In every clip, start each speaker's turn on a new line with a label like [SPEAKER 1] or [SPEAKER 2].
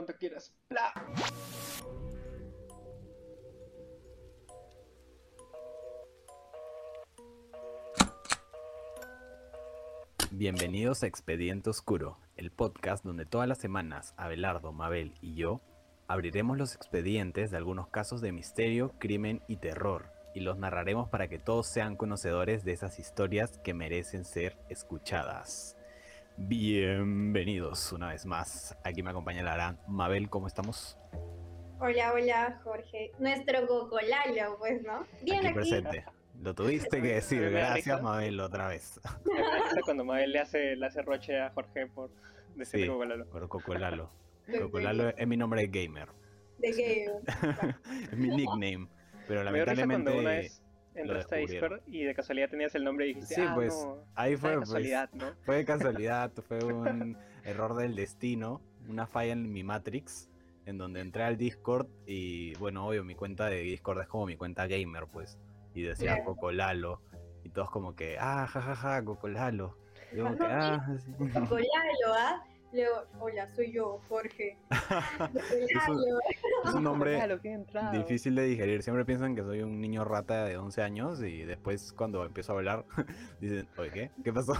[SPEAKER 1] cuando quieras.
[SPEAKER 2] Bienvenidos a Expediente Oscuro, el podcast donde todas las semanas Abelardo, Mabel y yo abriremos los expedientes de algunos casos de misterio, crimen y terror y los narraremos para que todos sean conocedores de esas historias que merecen ser escuchadas. Bienvenidos una vez más. Aquí me acompaña Lara. Mabel, ¿cómo estamos?
[SPEAKER 3] Hola, hola, Jorge. Nuestro Cocolalo, pues, ¿no? Bien
[SPEAKER 2] aquí
[SPEAKER 3] aquí.
[SPEAKER 2] presente. Lo tuviste que decir. Gracias, Mabel, otra vez.
[SPEAKER 1] Cuando Mabel le hace, le hace roche a Jorge por decirle
[SPEAKER 2] Sí,
[SPEAKER 1] Cocolalo.
[SPEAKER 2] por Cocolalo. Cocolalo es mi nombre de gamer.
[SPEAKER 3] ¿De qué?
[SPEAKER 2] es mi nickname. Pero
[SPEAKER 1] Me dio risa cuando una
[SPEAKER 2] lamentablemente.
[SPEAKER 1] Entraste a. Discord y de casualidad tenías el nombre y dijiste,
[SPEAKER 2] Sí,
[SPEAKER 1] ah,
[SPEAKER 2] pues,
[SPEAKER 1] no,
[SPEAKER 2] ahí
[SPEAKER 1] fue
[SPEAKER 2] fue,
[SPEAKER 1] de
[SPEAKER 2] pues,
[SPEAKER 1] casualidad, ¿no?
[SPEAKER 2] Fue de casualidad, fue un error del destino, una falla en mi Matrix, en donde entré al Discord y, bueno, obvio, mi cuenta de Discord es como mi cuenta gamer, pues, y decía
[SPEAKER 3] Claro.
[SPEAKER 2] Cocolalo, y todos como que, ah, jajaja, Cocolalo. Y yo como que, ah, sí.
[SPEAKER 3] Cocolalo, ¿ah? Luego, hola, soy yo, Jorge.
[SPEAKER 2] Es un nombre
[SPEAKER 1] qué entrado.
[SPEAKER 2] difícil de digerir, siempre piensan que soy un niño rata de 11 años y después cuando empiezo a hablar, dicen, oye, ¿qué? ¿Qué pasó?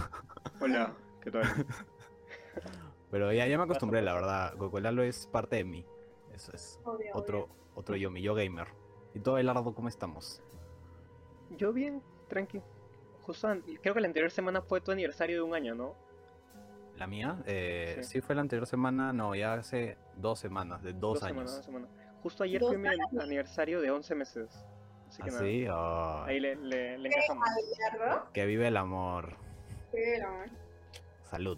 [SPEAKER 1] Hola, ¿qué tal?
[SPEAKER 2] Pero ya, ya me acostumbré, la verdad, Cocolalo es parte de mí, eso es.
[SPEAKER 3] Obvio,
[SPEAKER 2] otro, otro yo, mi yo gamer. ¿Y todo Abelardo cómo estamos?
[SPEAKER 1] Yo bien, tranqui. Justo, creo que la anterior semana fue tu aniversario de un año, ¿no?
[SPEAKER 2] ¿La mía? Eh,
[SPEAKER 1] Sí.
[SPEAKER 2] sí. fue la anterior semana, no, ya hace dos semanas, de dos, años.
[SPEAKER 1] semanas. Justo ayer fue mi aniversario de 11 meses. Así que nada,
[SPEAKER 2] Así, Ay,
[SPEAKER 1] ahí le, le, le encajamos.
[SPEAKER 3] Abelardo.
[SPEAKER 2] que vive el amor. Salud.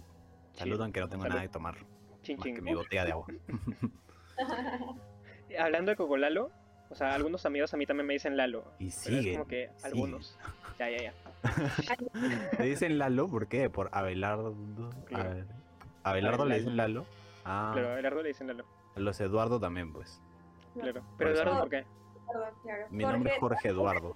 [SPEAKER 2] Salud,
[SPEAKER 1] Sí,
[SPEAKER 2] aunque no tengo
[SPEAKER 1] salud.
[SPEAKER 2] nada de tomar.
[SPEAKER 1] Chin,
[SPEAKER 2] Más
[SPEAKER 1] chin.
[SPEAKER 2] que mi botella de agua.
[SPEAKER 1] Hablando de Cocolalo, o sea, algunos amigos a mí también me dicen Lalo.
[SPEAKER 2] Y sigue.
[SPEAKER 1] como que algunos. Ya, ya, ya.
[SPEAKER 2] ¿Le dicen Lalo? ¿Por qué? Por Abelardo.
[SPEAKER 1] Claro.
[SPEAKER 2] Abe- Abelardo le dicen Lalo. Ah,
[SPEAKER 1] Claro, a Abelardo le dicen Lalo.
[SPEAKER 2] los Eduardo también, pues.
[SPEAKER 1] Claro. Pero. Eduardo, ¿por qué?
[SPEAKER 3] Perdón, claro.
[SPEAKER 2] Mi nombre es Jorge Eduardo.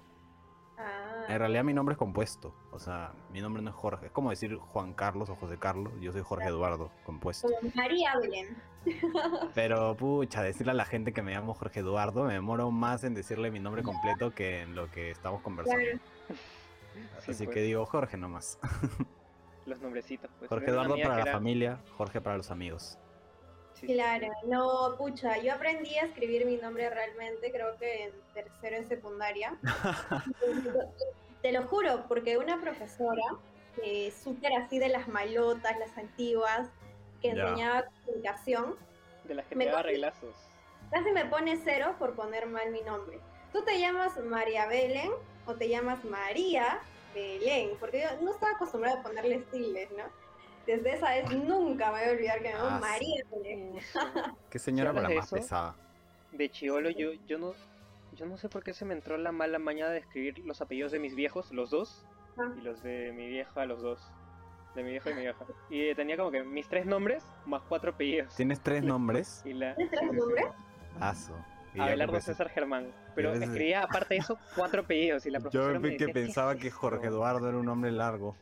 [SPEAKER 3] Ah,
[SPEAKER 2] En realidad mi nombre es compuesto. O sea, mi nombre no es Jorge. Es como decir Juan Carlos o José Carlos. Yo soy Jorge Eduardo, compuesto.
[SPEAKER 3] como María Belén.
[SPEAKER 2] Pero pucha, decirle a la gente que me llamo Jorge Eduardo, me demoro más en decirle mi nombre completo que en lo que estamos conversando.
[SPEAKER 3] Claro.
[SPEAKER 1] Sí,
[SPEAKER 2] Así
[SPEAKER 1] pues,
[SPEAKER 2] que digo Jorge nomás.
[SPEAKER 1] Los nombrecitos, pues.
[SPEAKER 2] Jorge Eduardo para la
[SPEAKER 1] era-
[SPEAKER 2] familia, Jorge para los amigos.
[SPEAKER 1] Sí,
[SPEAKER 3] Claro, no, pucha, yo aprendí a escribir mi nombre realmente, creo que en tercero en secundaria. Te lo juro, porque una profesora, eh, súper así de las malotas, las antiguas, que
[SPEAKER 2] Ya.
[SPEAKER 3] enseñaba comunicación,
[SPEAKER 1] De las que
[SPEAKER 3] Me
[SPEAKER 1] te daba reglazos.
[SPEAKER 3] casi me pone cero por poner mal mi nombre. ¿Tú te llamas María Belén o te llamas María Belén? Porque yo no estaba acostumbrada a ponerle estiles, ¿no? Desde esa vez nunca me voy a olvidar que me llamo
[SPEAKER 2] Ah, sí.
[SPEAKER 3] María Belén.
[SPEAKER 2] Qué señora
[SPEAKER 1] hablas de
[SPEAKER 2] más
[SPEAKER 1] eso,
[SPEAKER 2] pesada.
[SPEAKER 1] De chivolo, yo, yo no. Yo no sé por qué se me entró la mala maña de escribir los apellidos de mis viejos, los dos,
[SPEAKER 3] Ah.
[SPEAKER 1] y los de mi vieja, los dos. De mi viejo y mi vieja. Y tenía como que mis tres nombres más cuatro apellidos.
[SPEAKER 2] ¿Tienes tres nombres?
[SPEAKER 1] Y la,
[SPEAKER 3] ¿Tienes tres
[SPEAKER 1] sí, sí, sí.
[SPEAKER 3] nombres?
[SPEAKER 2] Aso.
[SPEAKER 1] Abelardo César Germán. Pero escribía aparte de eso cuatro apellidos y la profesora
[SPEAKER 2] Yo
[SPEAKER 1] me
[SPEAKER 2] que
[SPEAKER 1] decía, "¿Qué
[SPEAKER 2] pensaba que
[SPEAKER 1] esto?".
[SPEAKER 2] Jorge Eduardo era un nombre largo.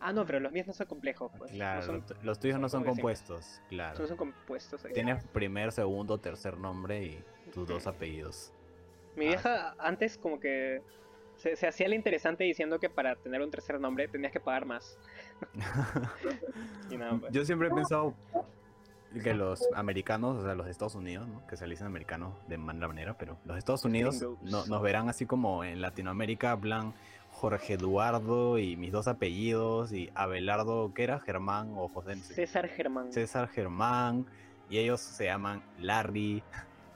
[SPEAKER 1] Ah, no, pero los míos no son complejos, pues.
[SPEAKER 2] Claro,
[SPEAKER 1] No son,
[SPEAKER 2] los- tuyos no son compuestos, claro.
[SPEAKER 1] no son compuestos. ahí.
[SPEAKER 2] Tienes primer, segundo, tercer nombre y tus dos apellidos.
[SPEAKER 1] Mi
[SPEAKER 2] Ah,
[SPEAKER 1] vieja antes como que se, se hacía la interesante diciendo que para tener un tercer nombre tenías que pagar más. Y nada, pues.
[SPEAKER 2] Yo siempre he pensado que los americanos, o sea, los de Estados Unidos, ¿no? que se le dicen americanos de mala manera, pero los de Estados Unidos no- nos verán así como en Latinoamérica, plan Jorge Eduardo y mis dos apellidos y Abelardo, ¿qué era? Germán o José. no sé.
[SPEAKER 1] César Germán.
[SPEAKER 2] César Germán y ellos se llaman Larry,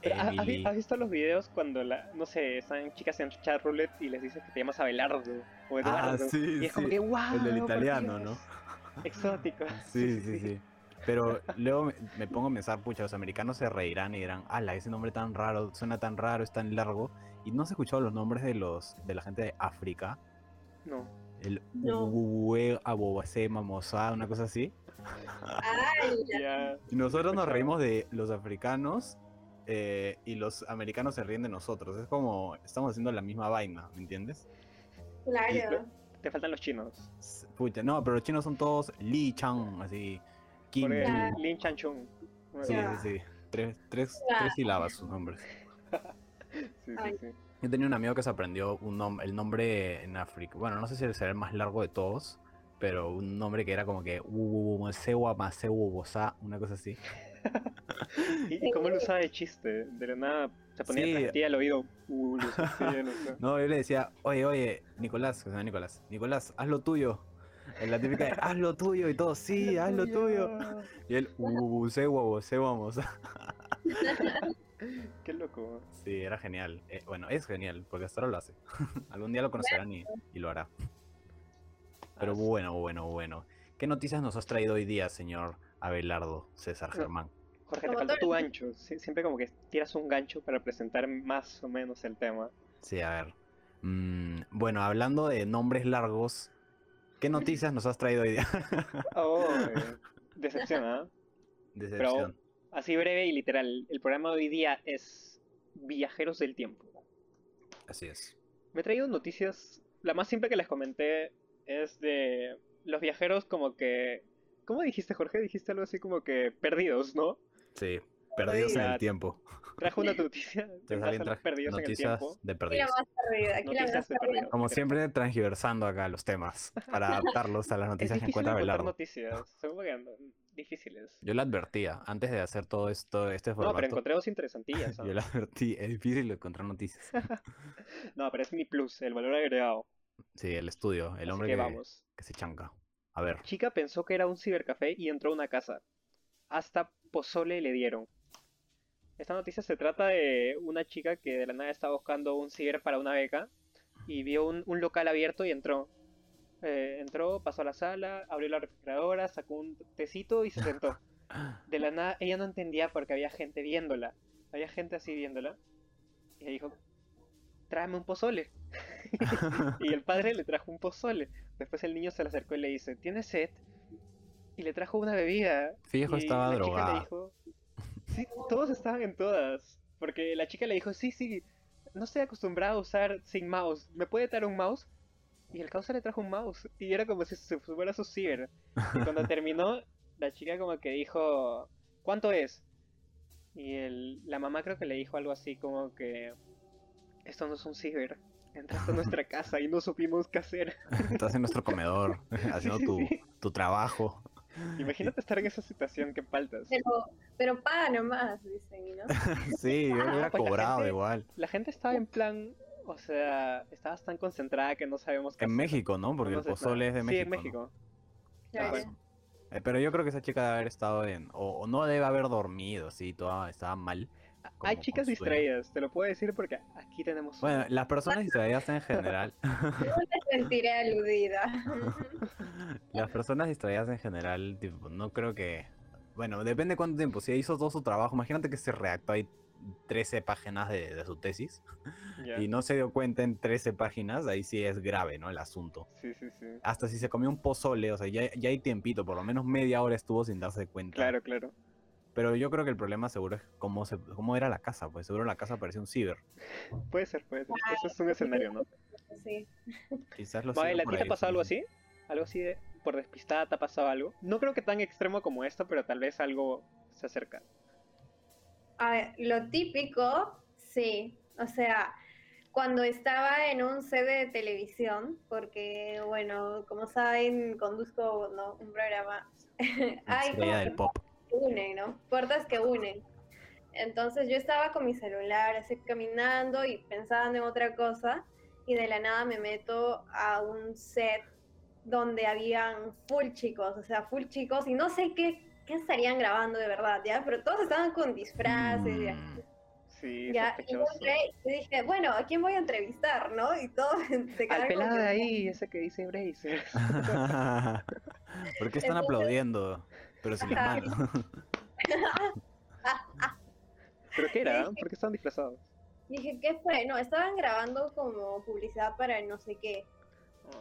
[SPEAKER 1] Pero, ¿ha- ¿has, vi-
[SPEAKER 2] Emily.
[SPEAKER 1] has visto los videos cuando, la, no sé, están chicas en chat roulette y les dices que te llamas Abelardo o
[SPEAKER 2] Ah,
[SPEAKER 1] Eduardo?
[SPEAKER 2] sí,
[SPEAKER 1] y es como que, wow.
[SPEAKER 2] El del italiano, ¿no?
[SPEAKER 1] Exótico.
[SPEAKER 2] Sí, sí, sí. Pero luego me, me pongo a pensar, pucha, los americanos se reirán y dirán, ala, ese nombre tan raro, suena tan raro, es tan largo. Y no has escuchado los nombres de los de la gente de África.
[SPEAKER 1] No.
[SPEAKER 2] El
[SPEAKER 3] No.
[SPEAKER 2] Uwe, Abobase, Mamosa, una cosa así.
[SPEAKER 3] Ay,
[SPEAKER 1] Ya.
[SPEAKER 2] Y nosotros nos reímos de los africanos eh, y los americanos se ríen de nosotros. Es como, estamos haciendo la misma vaina, ¿me entiendes?
[SPEAKER 3] claro.
[SPEAKER 1] Te faltan los chinos.
[SPEAKER 2] No, pero los chinos son todos Li Chang, así. Kim.
[SPEAKER 1] Lin Chan Chung.
[SPEAKER 2] Sí, sí, sí. tres, tres, tres sílabas sus nombres.
[SPEAKER 1] Sí, sí.
[SPEAKER 2] Yo tenía un amigo que se aprendió un nom- el nombre en África. Bueno, no sé si será el más largo de todos, pero un nombre que era como que Sewa Bosa, una cosa así.
[SPEAKER 1] ¿Y, cómo lo usaba de chiste? De la nada se ponía
[SPEAKER 2] Sí.
[SPEAKER 1] tras ti al oído. Uh, no
[SPEAKER 2] yo le decía, oye, oye, Nicolás, que se llama Nicolás, Nicolás, haz lo tuyo. En la típica de, haz lo tuyo y todo, sí, haz lo tuyo. Y él, uh, Sewa Sewa Bosa.
[SPEAKER 1] Qué loco.
[SPEAKER 2] Sí, era genial. Eh, bueno, es genial, porque hasta ahora lo hace. Algún día lo conocerán y, y lo hará. Pero
[SPEAKER 1] Ah,
[SPEAKER 2] bueno, bueno, bueno. ¿Qué noticias nos has traído hoy día, señor Abelardo César
[SPEAKER 1] No.
[SPEAKER 2] Germán?
[SPEAKER 1] Jorge, te falta tu gancho. Sie- Siempre como que tiras un gancho para presentar más o menos el tema.
[SPEAKER 2] Sí, a ver. Mm, bueno, hablando de nombres largos, ¿qué noticias nos has traído hoy día?
[SPEAKER 1] Oh, eh, decepción, ¿ah? Así breve y literal. El programa de hoy día es Viajeros del Tiempo.
[SPEAKER 2] Así es.
[SPEAKER 1] Me he traído noticias. La más simple que les comenté es de los viajeros como que... ¿Cómo dijiste, Jorge? Dijiste algo así como que perdidos, ¿no?
[SPEAKER 2] Sí, perdidos en el tiempo.
[SPEAKER 1] Trajo una noticia en
[SPEAKER 2] Entonces
[SPEAKER 1] base
[SPEAKER 2] alguien
[SPEAKER 1] a los
[SPEAKER 2] trajo
[SPEAKER 1] perdidos en el
[SPEAKER 2] noticias
[SPEAKER 1] tiempo.
[SPEAKER 2] de
[SPEAKER 3] Aquí la
[SPEAKER 2] perdidos.
[SPEAKER 3] más perdida, aquí la más
[SPEAKER 1] de
[SPEAKER 3] perdida.
[SPEAKER 2] Como siempre, transgiversando acá los temas para adaptarlos a las
[SPEAKER 1] Es
[SPEAKER 2] noticias que encuentra Abelardo.
[SPEAKER 1] noticias. Difíciles.
[SPEAKER 2] Yo le advertía, antes de hacer todo esto, este
[SPEAKER 1] No,
[SPEAKER 2] formato,
[SPEAKER 1] pero encontré dos interesantillas.
[SPEAKER 2] yo le advertí, es difícil encontrar noticias.
[SPEAKER 1] No, pero es mi plus, el valor agregado.
[SPEAKER 2] Sí, el estudio, el
[SPEAKER 1] Así
[SPEAKER 2] hombre
[SPEAKER 1] que
[SPEAKER 2] que,
[SPEAKER 1] vamos.
[SPEAKER 2] que se chanca. A ver,
[SPEAKER 1] Chica pensó que era un cibercafé y entró a una casa. Hasta pozole le dieron. Esta noticia se trata de una chica que de la nada estaba buscando un ciber para una beca y vio un, un local abierto y entró. Eh, entró, pasó a la sala, abrió la refrigeradora, sacó un tecito y se sentó. De la nada, ella no entendía porque había gente viéndola. Había gente así viéndola. Y ella dijo, tráeme un pozole. Y el padre le trajo un pozole. Después el niño se le acercó y le dice, ¿tienes sed? Y le trajo una bebida.
[SPEAKER 2] Fijo estaba
[SPEAKER 1] sí, todos estaban en todas. Porque la chica le dijo, sí, sí, no estoy acostumbrada a usar sin mouse. ¿Me puede traer un mouse? Y el causa le trajo un mouse. Y era como si se fuera su ciber. Y cuando terminó, la chica como que dijo, ¿cuánto es? Y el, la mamá creo que le dijo algo así como que, esto no es un ciber. Entraste a nuestra casa y no supimos qué hacer.
[SPEAKER 2] Estás en nuestro comedor, haciendo
[SPEAKER 1] Sí,
[SPEAKER 2] tu,
[SPEAKER 1] sí.
[SPEAKER 2] tu trabajo.
[SPEAKER 1] Imagínate estar en esa situación, qué faltas.
[SPEAKER 3] Pero, pero paga nomás, dicen, ¿no?
[SPEAKER 2] Sí, yo
[SPEAKER 1] Ah,
[SPEAKER 2] hubiera
[SPEAKER 1] pues la
[SPEAKER 2] cobrado
[SPEAKER 1] gente-
[SPEAKER 2] igual.
[SPEAKER 1] La gente estaba en plan, o sea, estabas tan concentrada que no sabemos qué
[SPEAKER 2] En
[SPEAKER 1] hacer.
[SPEAKER 2] México, ¿no?
[SPEAKER 1] No
[SPEAKER 2] Porque el pozole es de
[SPEAKER 1] Sí, en
[SPEAKER 2] México. ¿no?
[SPEAKER 1] México.
[SPEAKER 3] Claro.
[SPEAKER 1] Pues,
[SPEAKER 2] Eh, pero yo creo que esa chica debe haber estado en. O, o no debe haber dormido, sí, toda, estaba mal.
[SPEAKER 1] Hay
[SPEAKER 2] como
[SPEAKER 1] chicas distraídas, te lo puedo decir porque aquí tenemos.
[SPEAKER 2] Bueno, las personas distraídas en general.
[SPEAKER 3] No me sentiré aludida.
[SPEAKER 2] las personas distraídas en general, tipo, no creo que. Bueno, depende cuánto tiempo. Si hizo todo su trabajo, imagínate que se redactó ahí 13 páginas de, de su tesis y no se dio cuenta en 13 páginas, ahí sí es grave, ¿no? El asunto.
[SPEAKER 1] Sí, sí, sí.
[SPEAKER 2] Hasta si se comió un pozole, o sea, ya, ya hay tiempito, por lo menos media hora estuvo sin darse cuenta.
[SPEAKER 1] Claro, claro.
[SPEAKER 2] Pero yo creo que el problema seguro es cómo, se, cómo era la casa, pues seguro la casa parecía un ciber.
[SPEAKER 1] Puede ser, puede ser. Eso es un escenario, ¿no?
[SPEAKER 3] Sí.
[SPEAKER 2] Quizás lo
[SPEAKER 1] ¿a
[SPEAKER 2] por
[SPEAKER 1] ti te pasado algo así? ¿Algo así de por despistada te ha pasado algo? No creo que tan extremo como esto, pero tal vez algo se acerca.
[SPEAKER 3] A ver, lo típico, sí. O sea, cuando estaba en un set de televisión, porque, bueno, como saben, conduzco ¿no? un programa. Hay como
[SPEAKER 2] del pop.
[SPEAKER 3] que unen, ¿no? Puertas que unen. Entonces yo estaba con mi celular, así caminando y pensando en otra cosa, y de la nada me meto a un set donde habían full chicos, o sea, full chicos, y no sé qué, qué estarían grabando de verdad, ¿ya? Pero todos estaban con disfraces, ¿ya?
[SPEAKER 2] Mm.
[SPEAKER 1] Sí,
[SPEAKER 3] Ya, y yo entré y dije, bueno, ¿a quién voy a entrevistar, no? Y todos se
[SPEAKER 1] Al
[SPEAKER 3] quedaron como
[SPEAKER 1] pelado de ahí, ese que dice Bracer.
[SPEAKER 2] ¿Por qué están
[SPEAKER 3] Entonces-
[SPEAKER 2] aplaudiendo? Pero sin las
[SPEAKER 3] Ajá.
[SPEAKER 2] manos.
[SPEAKER 1] ¿Pero qué era? ¿Por qué estaban disfrazados?
[SPEAKER 3] Dije, ¿qué fue? No, estaban grabando como publicidad para no sé qué.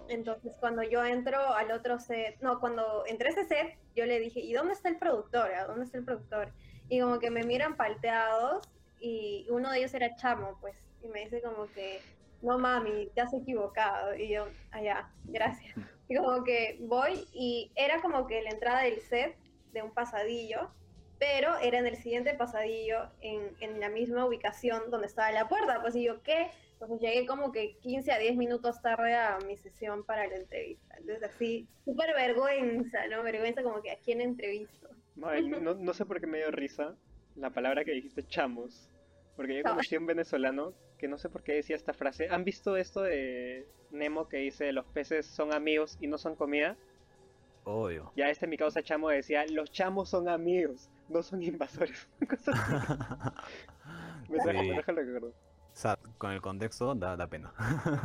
[SPEAKER 3] Entonces, cuando yo entro al otro set, no, cuando entré a ese set, yo le dije, ¿y dónde está el productor? ¿A ¿Dónde está el productor? Y como que me miran palteados y uno de ellos era Chamo, pues, y me dice como que, no mami, te has equivocado. Y yo, allá, gracias. Y como que voy y era como que la entrada del set de un pasadillo pero era en el siguiente pasadillo, en, en la misma ubicación donde estaba la puerta. Pues y yo, ¿qué? Entonces llegué como que 15 a 10 minutos tarde a mi sesión para la entrevista. Entonces así, súper vergüenza, ¿no? Vergüenza como que a quién entrevisto.
[SPEAKER 1] No, no sé por qué me dio risa la palabra que dijiste chamos. Porque yo conocí a un venezolano que no sé por qué decía esta frase. ¿Han visto esto de Nemo que dice los peces son amigos y no son comida?
[SPEAKER 2] Obvio.
[SPEAKER 1] Ya este mi causa chamo decía los chamos son amigos, no son invasores. Me trajo-
[SPEAKER 2] Sí.
[SPEAKER 1] me trajo el recuerdo.
[SPEAKER 2] O sea, con el contexto da, da pena.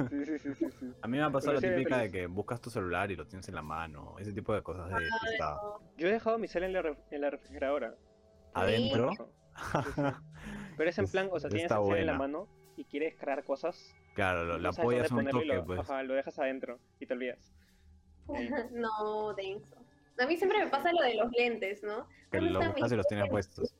[SPEAKER 1] Sí, sí, sí, sí, sí.
[SPEAKER 2] A mí me ha pasado la típica de que buscas tu celular y lo tienes en la mano, ese tipo de cosas de.
[SPEAKER 1] Yo he dejado mi cel en la, ref- en la refrigeradora.
[SPEAKER 2] Adentro,
[SPEAKER 1] Sí, sí. Pero es en plan, o sea, tienes el cel en la mano y quieres cargar cosas.
[SPEAKER 2] claro, lo, la apoyas un toque,
[SPEAKER 1] lo,
[SPEAKER 2] pues.
[SPEAKER 1] ajá, lo dejas adentro y te olvidas.
[SPEAKER 3] No, denso. A mí siempre me pasa lo de los lentes, ¿no?
[SPEAKER 2] Que
[SPEAKER 3] ¿Dónde
[SPEAKER 2] lo
[SPEAKER 3] están
[SPEAKER 2] buscas y los tienes puestos.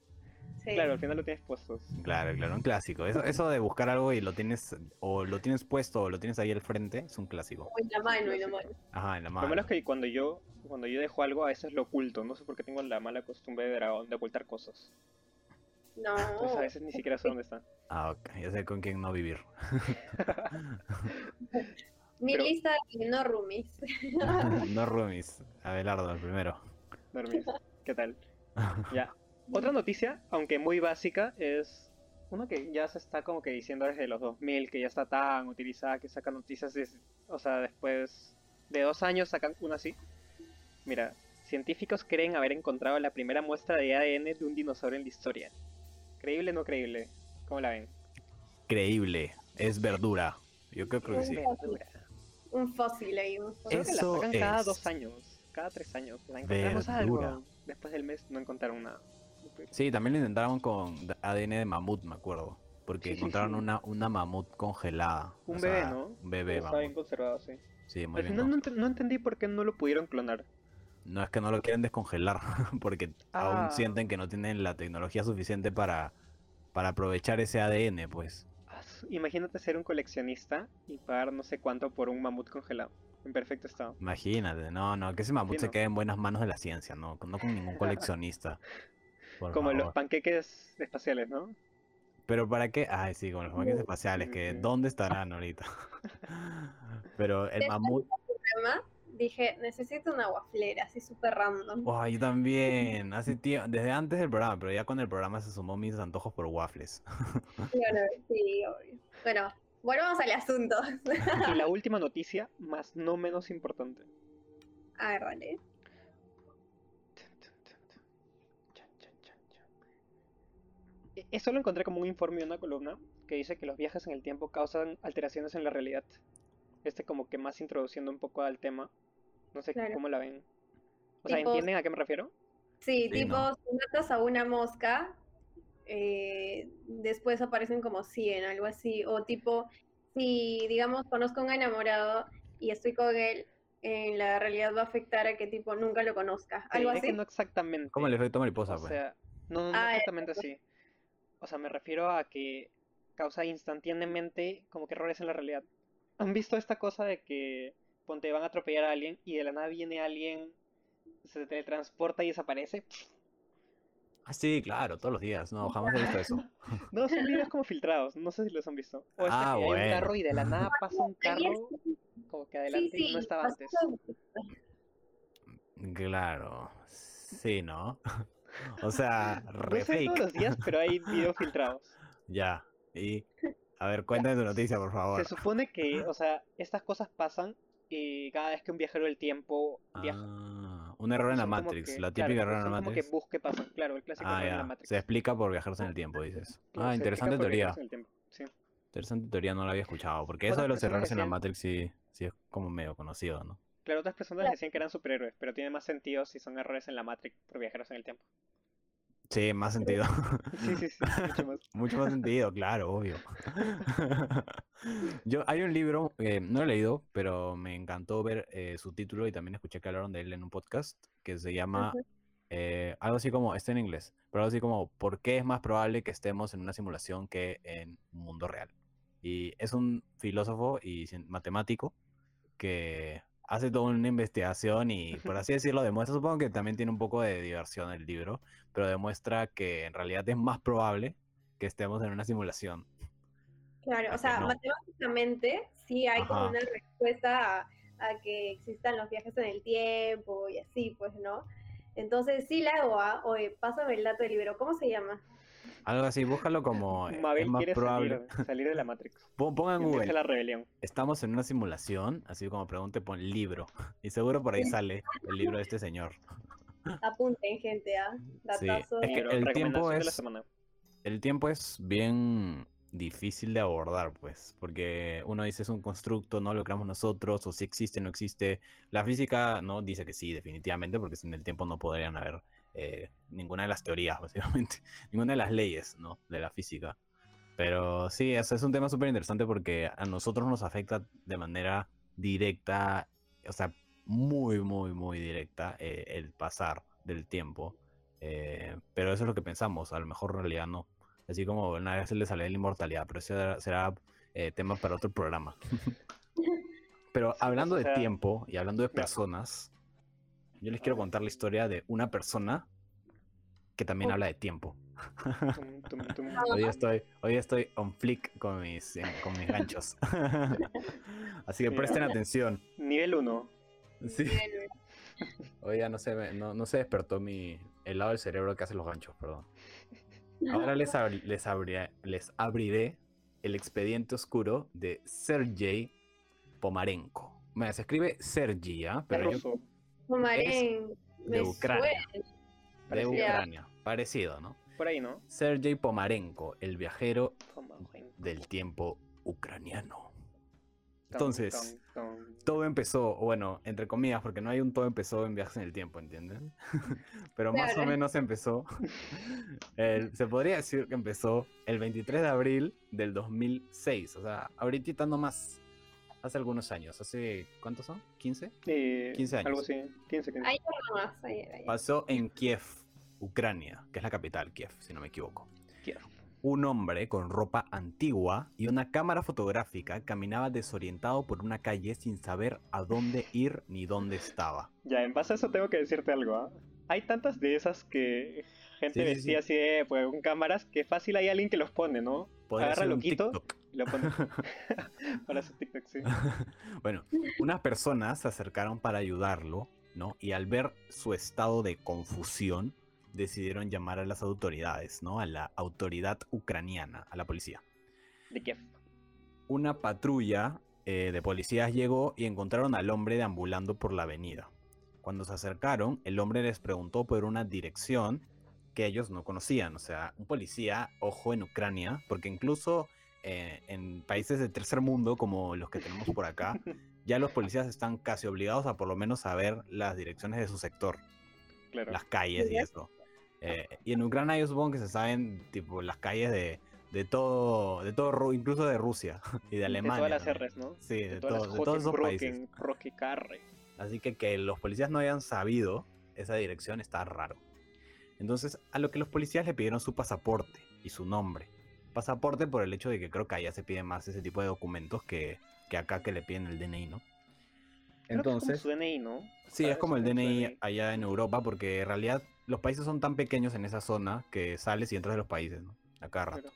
[SPEAKER 3] Sí.
[SPEAKER 1] Claro, al final lo tienes puestos.
[SPEAKER 2] Claro, claro, un clásico. Eso, eso de buscar algo y lo tienes, o lo tienes puesto o lo tienes ahí al frente, es un clásico.
[SPEAKER 3] O en la mano, en la mano.
[SPEAKER 2] Ajá, en la
[SPEAKER 1] Lo
[SPEAKER 2] mano.
[SPEAKER 1] malo es que cuando yo, cuando yo dejo algo, a veces lo oculto. No sé por qué tengo la mala costumbre de dragón de ocultar cosas.
[SPEAKER 3] No.
[SPEAKER 1] Entonces a veces ni siquiera sé dónde está.
[SPEAKER 2] Ah, ok, ya sé con quién no vivir.
[SPEAKER 3] Mi
[SPEAKER 1] Pero-
[SPEAKER 3] lista de no roomies.
[SPEAKER 2] no roomies. Abelardo, el primero.
[SPEAKER 1] Dormís. ¿Qué tal? Ya. Otra noticia, aunque muy básica, es una que ya se está como que diciendo desde los 2000, que ya está tan utilizada, que sacan noticias, o sea, después de dos años sacan una así. Mira, científicos creen haber encontrado la primera muestra de ADN de un dinosaurio en la historia. ¿Creíble o no creíble? ¿Cómo la ven?
[SPEAKER 2] Creíble. Es verdura. Yo creo, creo que sí.
[SPEAKER 1] Verdura.
[SPEAKER 3] un fósil ahí. Un fósil.
[SPEAKER 1] Creo que la
[SPEAKER 2] Eso
[SPEAKER 1] sacan cada
[SPEAKER 2] es
[SPEAKER 1] dos años, cada tres años. La encontramos
[SPEAKER 2] verdura.
[SPEAKER 1] algo. Después del mes no encontraron nada.
[SPEAKER 2] Sí, también lo intentaron con ADN de mamut, me acuerdo. Porque
[SPEAKER 1] Sí,
[SPEAKER 2] encontraron
[SPEAKER 1] sí.
[SPEAKER 2] una, una mamut congelada.
[SPEAKER 1] Un
[SPEAKER 2] o
[SPEAKER 1] bebé,
[SPEAKER 2] sea,
[SPEAKER 1] ¿no?
[SPEAKER 2] Un bebé,
[SPEAKER 1] Está bien conservado, sí.
[SPEAKER 2] Sí, muy
[SPEAKER 1] Al
[SPEAKER 2] bien.
[SPEAKER 1] final no,
[SPEAKER 2] conservado.
[SPEAKER 1] ent- no entendí por qué no lo pudieron clonar.
[SPEAKER 2] No es que no lo quieren descongelar, porque
[SPEAKER 1] Ah.
[SPEAKER 2] aún sienten que no tienen la tecnología suficiente para, para aprovechar ese ADN, pues.
[SPEAKER 1] Ah, Imagínate ser un coleccionista y pagar no sé cuánto por un mamut congelado, en perfecto estado.
[SPEAKER 2] Imagínate, no, no, que ese mamut
[SPEAKER 1] Sí,
[SPEAKER 2] se quede en buenas manos de la ciencia, no, no con ningún coleccionista. Por
[SPEAKER 1] Como los panqueques espaciales, ¿no?
[SPEAKER 2] Pero para qué, ay sí, con los panqueques espaciales,
[SPEAKER 1] sí,
[SPEAKER 2] que. ¿dónde estarán ahorita? Pero el mamut,
[SPEAKER 3] Problema, Dije, necesito una guaflera, así súper random.
[SPEAKER 2] oh, yo también, hace tiempo, desde antes del programa, pero ya con el programa se sumó mis antojos por waffles.
[SPEAKER 3] Claro, sí, obvio. Bueno, volvamos al asunto.
[SPEAKER 1] Y la última noticia, más no menos importante.
[SPEAKER 3] A ver, dale.
[SPEAKER 1] Chan, chan, chan, chan. E- Eso lo encontré como un informe de una columna que dice que los viajes en el tiempo causan alteraciones en la realidad. Este como que más introduciendo un poco al tema. No sé
[SPEAKER 3] Claro.
[SPEAKER 1] cómo la ven. O sea, ¿entienden a qué me refiero?
[SPEAKER 3] Sí,
[SPEAKER 2] Sí,
[SPEAKER 3] tipo,
[SPEAKER 2] ¿no?
[SPEAKER 3] si matas a una mosca, eh, después aparecen como 100, algo así. O tipo, si, digamos, conozco a un enamorado y estoy con él, en la realidad va a afectar a que tipo nunca lo conozca. Algo
[SPEAKER 1] diré que
[SPEAKER 3] así.
[SPEAKER 1] no exactamente.
[SPEAKER 2] Como el efecto mariposa,
[SPEAKER 1] O
[SPEAKER 2] pues.
[SPEAKER 1] sea, no, no, no
[SPEAKER 3] Ah,
[SPEAKER 1] exactamente así. O sea, me refiero a que causa instantáneamente como que errores en la realidad. ¿Han visto esta cosa de que, ponte, van a atropellar a alguien y de la nada viene alguien, se teletransporta y desaparece?
[SPEAKER 2] Ah, sí, claro, todos los días. No, jamás he visto eso.
[SPEAKER 1] No, son videos como filtrados, no sé si los han visto. O es
[SPEAKER 2] Ah,
[SPEAKER 1] que hay un
[SPEAKER 2] bueno.
[SPEAKER 1] carro y de la nada pasa un carro como que
[SPEAKER 3] Sí,
[SPEAKER 1] adelante y no estaba antes.
[SPEAKER 2] Claro. Sí, ¿no? O sea, re
[SPEAKER 1] No sé todos
[SPEAKER 2] fake.
[SPEAKER 1] los días, pero hay videos filtrados.
[SPEAKER 2] Ya. Y. A ver, cuéntame tu noticia, por favor.
[SPEAKER 1] Se supone que, o sea, estas cosas pasan y cada vez que un viajero del tiempo viaja.
[SPEAKER 2] Ah, un error en la Matrix,
[SPEAKER 1] que-
[SPEAKER 2] la
[SPEAKER 1] claro,
[SPEAKER 2] típica error en la
[SPEAKER 1] son como que
[SPEAKER 2] Matrix.
[SPEAKER 1] bus que pasan, claro, el clásico
[SPEAKER 2] Ah,
[SPEAKER 1] error en la. Matrix.
[SPEAKER 2] Se explica por viajarse en el tiempo, dices.
[SPEAKER 1] Claro,
[SPEAKER 2] Ah, interesante teoría.
[SPEAKER 1] sí.
[SPEAKER 2] Interesante teoría, no la había escuchado. Porque eso de los errores en la Matrix sí, sí es como medio conocido, ¿no?
[SPEAKER 1] Claro, otras personas
[SPEAKER 3] Claro.
[SPEAKER 1] decían que eran superhéroes, pero tiene más sentido si son errores en la Matrix por viajeros en el tiempo.
[SPEAKER 2] Sí, más sentido.
[SPEAKER 1] Sí, sí, sí, mucho más.
[SPEAKER 2] Mucho más sentido, claro, obvio. Yo, hay un libro, eh, no lo he leído, pero me encantó ver eh, su título y también escuché que hablaron de él en un podcast que se llama eh, algo así como, está en inglés, pero algo así como, ¿por qué es más probable que estemos en una simulación que en un mundo real? Y es un filósofo y matemático que hace toda una investigación y, por así decirlo, demuestra, supongo que también tiene un poco de diversión el libro, pero demuestra que en realidad es más probable que estemos en una simulación.
[SPEAKER 3] Claro, o sea, matemáticamente sí hay como una respuesta a, que existan los viajes en el tiempo y así, pues, ¿no? Entonces sí la hago, ¿ah? oye, pásame el dato del libro, ¿cómo se llama?
[SPEAKER 2] Algo así, búscalo como
[SPEAKER 1] eh, Mabel más probable. Salir, de la Matrix.
[SPEAKER 2] Pongan Google.
[SPEAKER 1] la rebelión.
[SPEAKER 2] Estamos en una simulación, así como pregunte, pon libro. Y seguro por ahí sale el libro de este señor.
[SPEAKER 3] Apunten, gente, ¿ah? Datazo.
[SPEAKER 2] Es que el tiempo es, el tiempo es bien difícil de abordar, pues, porque uno dice es un constructo, no lo creamos nosotros, o si existe, no existe. La física no dice que sí, definitivamente, porque sin el tiempo no podrían haber eh, ninguna de las teorías, básicamente, ninguna de las leyes, ¿no? De la física. Pero sí, es, es un tema súper interesante porque a nosotros nos afecta de manera directa, o sea, muy, muy, muy directa eh, el pasar del tiempo. Eh, pero eso es lo que pensamos, a lo mejor en realidad no. Así como una vez se le sale la inmortalidad, pero eso será, eh, tema para otro programa. pero hablando de tiempo y hablando de personas, yo les quiero contar la historia de una persona que también habla de tiempo. hoy estoy, hoy estoy on flick con mis, con mis ganchos. Así que presten atención.
[SPEAKER 1] Nivel 1.
[SPEAKER 2] Sí. Hoy ya no se, no, no se despertó mi, el lado del cerebro que hace los ganchos, perdón. Ahora les, les, les abriré el expediente oscuro de Sergei Pomarenko. Se escribe Sergi, ¿ah? Pero yo, de Ucrania. De Ucrania. Parecido, ¿no?
[SPEAKER 1] Por ahí, ¿no?
[SPEAKER 2] Sergei Pomarenko, el viajero del tiempo ucraniano. Entonces, todo empezó, bueno, entre comillas, porque no hay un todo empezó en viajes en el tiempo, ¿entienden? Pero más o menos empezó, se podría decir que empezó el 23 de abril del 2006, o sea, ahorita nomás, hace algunos años, hace, ¿cuántos son? ¿15? 15 años.
[SPEAKER 1] Algo así, 15, 15. Ahí
[SPEAKER 3] más,
[SPEAKER 2] Pasó en Kiev, Ucrania, que es la capital, Kiev, si no me equivoco. Kiev un hombre con ropa antigua y una cámara fotográfica caminaba desorientado por una calle sin saber a dónde ir ni dónde estaba.
[SPEAKER 1] Ya, en base a eso tengo que decirte algo. ¿ah? Hay tantas de esas que gente decía así de, pues, con cámaras que fácil hay alguien que los pone, ¿no? Agarra loquito lo para su TikTok, sí.
[SPEAKER 2] bueno, unas personas se acercaron para ayudarlo, ¿no? Y al ver su estado de confusión, decidieron llamar a las autoridades, ¿no? A la autoridad ucraniana, a la policía.
[SPEAKER 1] ¿De qué?
[SPEAKER 2] Una patrulla eh, de policías llegó y encontraron al hombre deambulando por la avenida. Cuando se acercaron, el hombre les preguntó por una dirección que ellos no conocían. O sea, un policía, ojo en Ucrania, porque incluso eh, en países de tercer mundo como los que tenemos por acá, ya los policías están casi obligados a por lo menos saber las direcciones de su sector. Las calles y eso. Eh, y en Ucrania yo supongo que se saben tipo las calles de, de todo, de todo, incluso de Rusia y de Alemania.
[SPEAKER 1] De todas las R's, ¿no?
[SPEAKER 2] Sí, de, todos esos países. Así que que los policías no hayan sabido esa dirección está raro. Entonces, a lo que los policías le pidieron su pasaporte y su nombre. Pasaporte por el hecho de que creo que allá se pide más ese tipo de documentos que, que acá que le piden el DNI, ¿no?
[SPEAKER 1] Entonces, es como su DNI, ¿no?
[SPEAKER 2] Sí, es como el DNI allá en Europa, porque en realidad los países son tan pequeños en esa zona que sales y entras de los países, ¿no? A cada rato.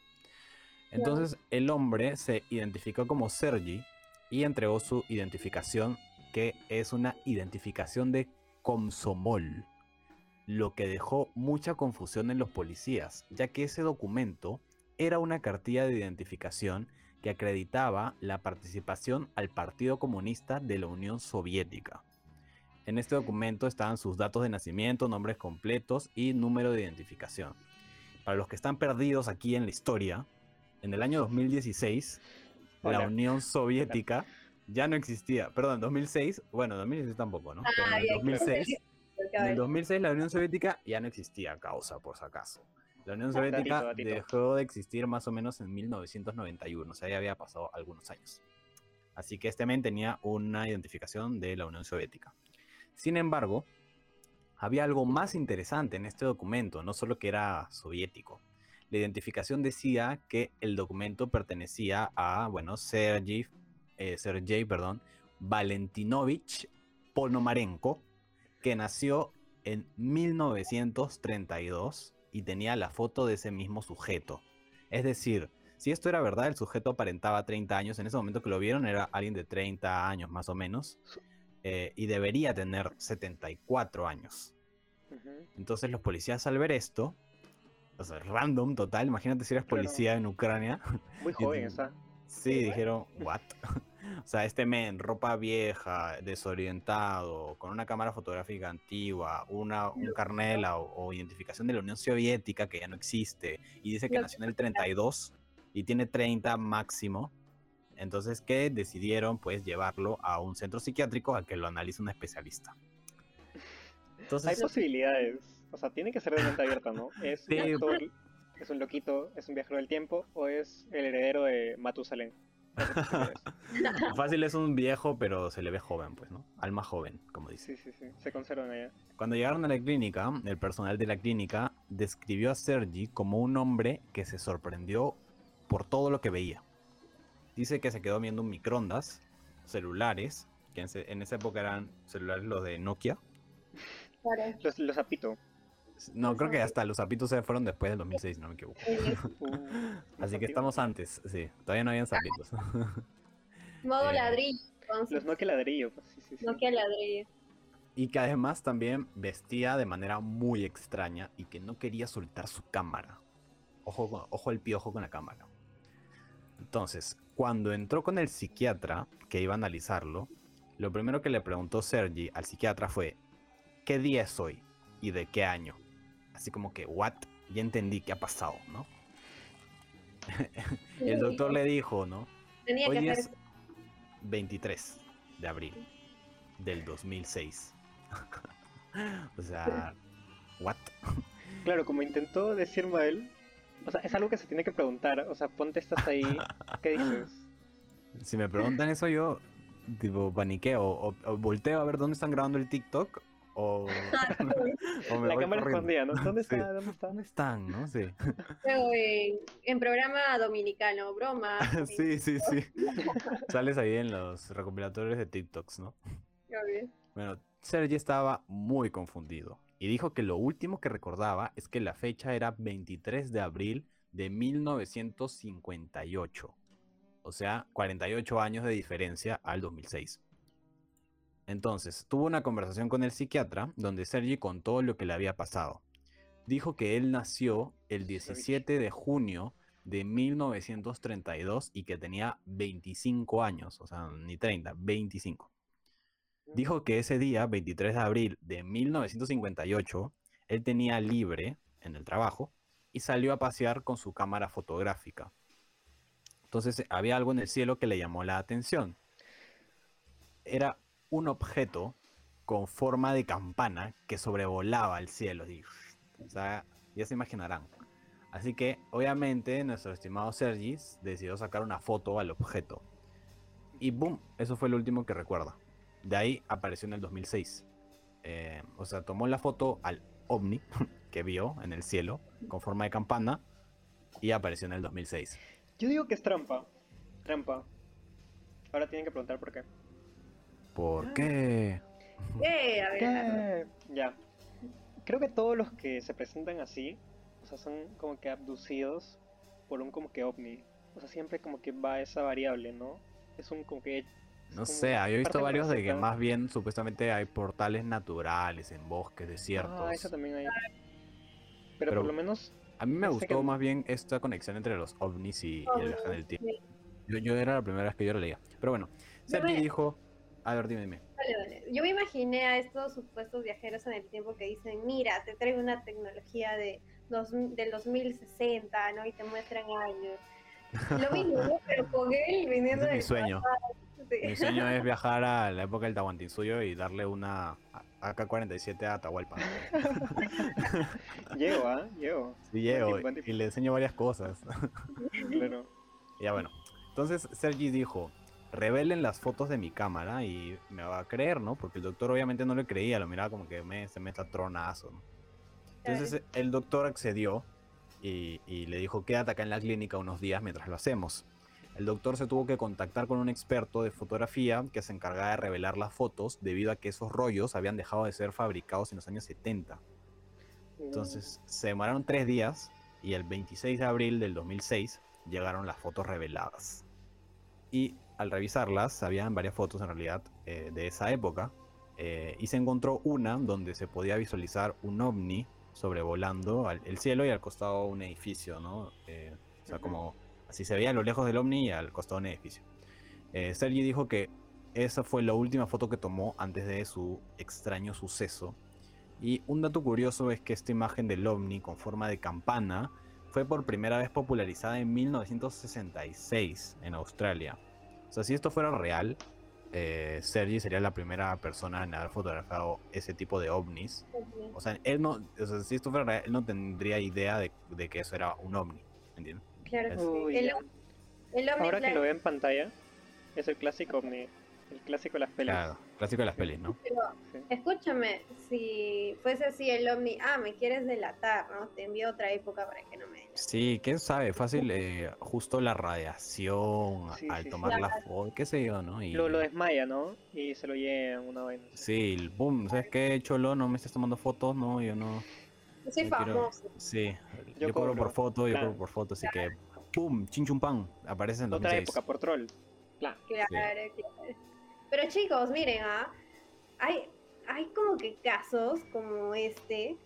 [SPEAKER 2] Entonces el hombre se identificó como Sergi y entregó su identificación, que es una identificación de Comsomol, lo que dejó mucha confusión en los policías, ya que ese documento era una cartilla de identificación que acreditaba la participación al Partido Comunista de la Unión Soviética. En este documento estaban sus datos de nacimiento, nombres completos y número de identificación. Para los que están perdidos aquí en la historia, en el año 2016, la Unión Soviética ya no existía. Perdón, 2006, bueno, 2016 tampoco, ¿no? en, el 2006, en el 2006 la Unión Soviética ya no existía, causa por si acaso. La Unión Soviética dejó de existir más o menos en 1991, o sea, ya había pasado algunos años. Así que este men tenía una identificación de la Unión Soviética. Sin embargo, había algo más interesante en este documento, no solo que era soviético. La identificación decía que el documento pertenecía a, bueno, Sergei, eh, Sergei perdón, Valentinovich Ponomarenko, que nació en 1932 y tenía la foto de ese mismo sujeto. Es decir, si esto era verdad, el sujeto aparentaba 30 años. En ese momento que lo vieron era alguien de 30 años más o menos. eh, y debería tener 74 años. Entonces los policías al ver esto, o sea, random total, imagínate si
[SPEAKER 1] Claro.
[SPEAKER 2] policía en Ucrania.
[SPEAKER 1] Muy joven está.
[SPEAKER 2] Sí, dijeron, ¿what? O sea, este men, ropa vieja, desorientado, con una cámara fotográfica antigua, una, un carnet de la- o, o identificación de la Unión Soviética que ya no existe, y dice que nació en el 32 y tiene 30 máximo. Entonces, ¿qué? Decidieron, pues, llevarlo a un centro psiquiátrico a que lo analice un especialista.
[SPEAKER 1] Hay
[SPEAKER 2] Entonces,
[SPEAKER 1] posibilidades. O sea, tiene que ser de mente abierta, ¿no? Es
[SPEAKER 2] Sí.
[SPEAKER 1] un actor, es un loquito, es un viajero del tiempo o es el heredero de Matusalén.
[SPEAKER 2] Fácil es un viejo, pero se le ve joven, pues, ¿no? Alma joven, como dice.
[SPEAKER 1] Sí, sí, sí. Se conservan allá.
[SPEAKER 2] Cuando llegaron a la clínica, el personal de la clínica describió a Sergi como un hombre que se sorprendió por todo lo que veía. Dice que se quedó viendo un microondas, celulares, que en, esa época eran celulares los de Nokia.
[SPEAKER 3] Claro.
[SPEAKER 1] Los, los apito.
[SPEAKER 2] No, creo que hasta los zapitos se fueron después del 2006, no me equivoco.
[SPEAKER 1] Los
[SPEAKER 2] Así que estamos antes, sí, todavía no habían zapitos.
[SPEAKER 3] Modo
[SPEAKER 2] Eh,
[SPEAKER 3] ladrillo, entonces.
[SPEAKER 1] Los Nokia ladrillo, pues sí, sí, sí.
[SPEAKER 3] Nokia ladrillo.
[SPEAKER 2] Y que además también vestía de manera muy extraña y que no quería soltar su cámara. Ojo, con- ojo el piojo con la cámara. Entonces, cuando entró con el psiquiatra que iba a analizarlo, lo primero que le preguntó Sergi al psiquiatra fue, ¿qué día es hoy? ¿Y de qué año? Así como que, ¿what? Ya entendí qué ha pasado, ¿no? El doctor le dijo, ¿no?
[SPEAKER 3] Tenía
[SPEAKER 2] Hoy
[SPEAKER 3] que
[SPEAKER 2] es
[SPEAKER 3] hacer
[SPEAKER 2] 23 de abril del 2006. o sea, ¿what?
[SPEAKER 1] Claro, como intentó decir mal, o sea, es algo que se tiene que preguntar. O sea, ponte estás ahí, ¿qué dices?
[SPEAKER 2] Si me preguntan eso yo, tipo, paniqueo o, o volteo a ver dónde están grabando el TikTok o, o me
[SPEAKER 1] La
[SPEAKER 2] voy
[SPEAKER 1] cámara
[SPEAKER 2] corriendo.
[SPEAKER 1] escondida, ¿no? ¿Dónde
[SPEAKER 2] Sí.
[SPEAKER 1] está? ¿Dónde está?
[SPEAKER 2] ¿Dónde están, no? Sí.
[SPEAKER 3] Luego en, en programa dominicano, broma.
[SPEAKER 2] sí, sí, sí. Sales ahí en los recopilatorios de TikToks, ¿no?
[SPEAKER 3] Obvio.
[SPEAKER 2] Bueno, Sergi estaba muy confundido y dijo que lo último que recordaba es que la fecha era 23 de abril de 1958. O sea, 48 años de diferencia al 2006. Entonces, tuvo una conversación con el psiquiatra donde Sergi contó lo que le había pasado. Dijo que él nació el 17 de junio de 1932 y que tenía 25 años, o sea, ni 30, 25. Dijo que ese día, 23 de abril de 1958, él tenía libre en el trabajo y salió a pasear con su cámara fotográfica. Entonces había algo en el cielo que le llamó la atención. Era un objeto con forma de campana que sobrevolaba el cielo. así, O sea, ya se imaginarán. Así que, obviamente, nuestro estimado Sergis decidió sacar una foto al objeto. Y boom, eso fue lo último que recuerda. De ahí apareció en el 2006. Eh, o sea, tomó la foto al ovni que vio en el cielo con forma de campana y apareció en el 2006.
[SPEAKER 1] Yo digo que es trampa. Trampa. Ahora tienen que preguntar por qué.
[SPEAKER 2] ¿Por qué?
[SPEAKER 3] Eh, a ver,
[SPEAKER 1] ¿Qué? Ya. Creo que todos los que se presentan así, o sea, son como que abducidos por un como que ovni. O sea, siempre como que va esa variable, ¿no? Es un como que...
[SPEAKER 2] No sé, yo he visto varios de que más bien supuestamente hay portales naturales en bosques, desiertos.
[SPEAKER 1] Ah, eso también hay. Pero,
[SPEAKER 2] Pero-
[SPEAKER 1] por lo menos...
[SPEAKER 2] A mí me gustó
[SPEAKER 1] qué-
[SPEAKER 2] más bien esta conexión entre los ovnis y, y el viaje en el tiempo.
[SPEAKER 3] sí,
[SPEAKER 2] Yo, yo era la primera vez que yo lo leía. Pero bueno, Sergi
[SPEAKER 3] me-
[SPEAKER 2] dijo... A ver, dime, dime.
[SPEAKER 3] Vale, vale. Yo me imaginé a estos supuestos viajeros en el tiempo que dicen, mira, te traigo una tecnología de dos, del 2060, ¿no? Y te muestran años. Lo mismo, ¿no? Pero con él viniendo
[SPEAKER 2] es mi sueño.
[SPEAKER 3] sí.
[SPEAKER 2] Mi sueño es viajar a la época del Tahuantinsuyo y darle una AK-47 a Atahualpa.
[SPEAKER 1] Llego, ¿ah? Llego.
[SPEAKER 2] Sí, llego y le enseño varias cosas.
[SPEAKER 1] Claro.
[SPEAKER 2] ya bueno. Entonces Sergi dijo, revelen las fotos de mi cámara y me va a creer, ¿no? Porque el doctor obviamente no le creía, lo miraba como que me, se me está tronazo. ¿no? Entonces el doctor accedió y, y le dijo, quédate acá en la clínica unos días mientras lo hacemos. el doctor se tuvo que contactar con un experto de fotografía que se encargaba de revelar las fotos debido a que esos rollos habían dejado de ser fabricados en los años 70. Entonces se demoraron tres días y el 26 de abril del 2006 llegaron las fotos reveladas. Y al revisarlas, habían varias fotos en realidad eh, de esa época, eh, y se encontró una donde se podía visualizar un ovni sobrevolando al- el cielo y al costado un edificio, ¿no? Eh, o sea, como así se veía a lo lejos del ovni y al costado un edificio. Sergi dijo que esa fue la última foto que tomó antes de su extraño suceso. Y un dato curioso es que esta imagen del ovni con forma de campana fue por primera vez popularizada en 1966 en Australia. O sea, si esto fuera real, eh, Sergi sería la primera persona en haber fotografiado ese tipo de ovnis. O sea, él no, o sea, si esto fuera real, él no tendría idea de, de que eso era un ovni, ¿entiendes?
[SPEAKER 3] Claro que sí.
[SPEAKER 1] Uy,
[SPEAKER 3] El, el ovni,
[SPEAKER 1] Ahora que lo veo en pantalla, es el clásico ovni, el clásico de las pelis.
[SPEAKER 2] Claro, clásico de las pelis, ¿no?
[SPEAKER 3] pero
[SPEAKER 1] Sí.
[SPEAKER 3] escúchame, si fuese así el ovni, ah, me quieres delatar, ¿no? Te envío otra época para que no me delates.
[SPEAKER 2] Sí, quién sabe, fácil, eh, justo la radiación
[SPEAKER 1] Sí,
[SPEAKER 2] al
[SPEAKER 1] sí,
[SPEAKER 2] tomar
[SPEAKER 3] sí.
[SPEAKER 2] la foto, qué sé yo, ¿no? Y,
[SPEAKER 1] Lo, lo desmaya, ¿no? Y se lo llevan una vaina.
[SPEAKER 2] Sí, el boom, ¿sabes qué, Cholo? No me estás tomando fotos, no, yo no.
[SPEAKER 3] Yo soy
[SPEAKER 2] yo quiero-
[SPEAKER 3] famoso.
[SPEAKER 2] Sí,
[SPEAKER 1] Yo
[SPEAKER 2] yo, cobro
[SPEAKER 1] cobro,
[SPEAKER 2] por foto, yo
[SPEAKER 1] claro.
[SPEAKER 2] cobro por foto, así que, ¡pum! Chinchumpan, aparece en
[SPEAKER 1] Otra
[SPEAKER 2] 2006.
[SPEAKER 1] época, por troll. Claro.
[SPEAKER 3] Claro, claro. Pero chicos, miren, ¿ah? hay, hay como que casos como este,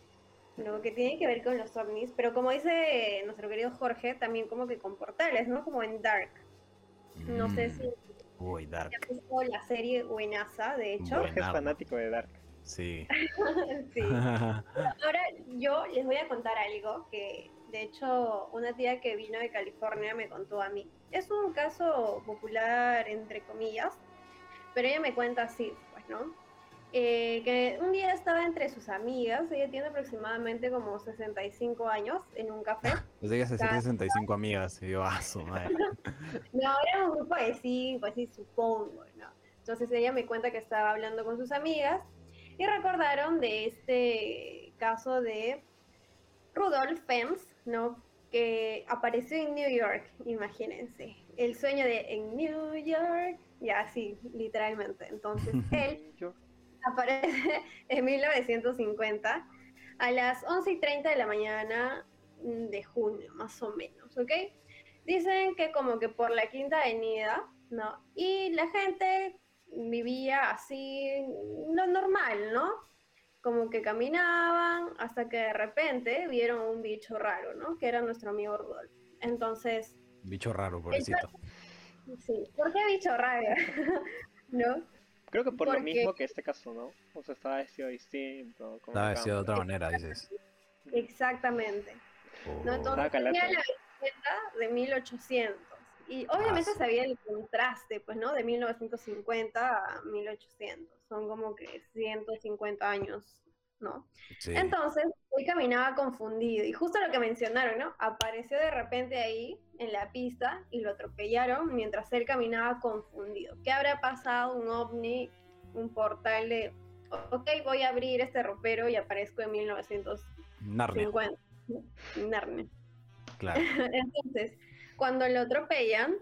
[SPEAKER 3] ¿no? Que tienen que ver con los ovnis, pero como dice nuestro querido Jorge, también como que con portales, ¿no? Como en Dark. No sé
[SPEAKER 2] Mm,
[SPEAKER 3] si
[SPEAKER 2] Uy, Dark,
[SPEAKER 3] has visto la serie Buenaza, de hecho.
[SPEAKER 1] Jorge es fanático de Dark.
[SPEAKER 2] sí.
[SPEAKER 3] sí. Ahora yo les voy a contar algo que de hecho una tía que vino de California me contó a mí. Es un caso popular entre comillas, pero ella me cuenta así, pues, ¿no? Eh, que un día estaba entre sus amigas, ella tiene aproximadamente como 65 años en un café.
[SPEAKER 2] Yo llegué a hacer
[SPEAKER 3] Claro.
[SPEAKER 2] 65 amigas y yo, ah, su madre.
[SPEAKER 3] No, era un grupo de cinco, así supongo, ¿no? Entonces ella me cuenta que estaba hablando con sus amigas y recordaron de este caso de Rudolf Fems, ¿no? Que apareció en New York, imagínense. El sueño de en New York, ya así, literalmente. Entonces él aparece en 1950 a las 11 y 30 de la mañana de junio, más o menos, ¿ok? Dicen que como que por la Quinta Avenida, ¿no? Y la gente vivía así, lo normal, ¿no? Como que caminaban hasta que de repente vieron un bicho raro, ¿no? Que era nuestro amigo Rudolf. Entonces,
[SPEAKER 2] Bicho raro, pobrecito.
[SPEAKER 3] Sí, ¿por qué bicho raro? ¿No?
[SPEAKER 1] creo que por lo mismo que este caso, ¿no? O sea, estaba vestido distinto.
[SPEAKER 2] Estaba vestido de otra manera, dices.
[SPEAKER 3] Exactamente. ¿no?
[SPEAKER 2] Oh.
[SPEAKER 3] Entonces
[SPEAKER 1] Ah, calato.
[SPEAKER 3] tenía la vestimenta de 1800. Y obviamente
[SPEAKER 2] Ah, sí.
[SPEAKER 3] sabía el contraste, pues, ¿no? De 1950 a 1800. Son como que 150 años, ¿no?
[SPEAKER 2] Sí.
[SPEAKER 3] Entonces, él caminaba confundido. Y justo lo que mencionaron, ¿no? Apareció de repente ahí en la pista y lo atropellaron mientras él caminaba confundido. ¿Qué habrá pasado? Un ovni, un portal de, ok, voy a abrir este ropero y aparezco en 1950.
[SPEAKER 2] Narnia,
[SPEAKER 3] Narnia.
[SPEAKER 2] claro.
[SPEAKER 3] Entonces, cuando lo atropellan,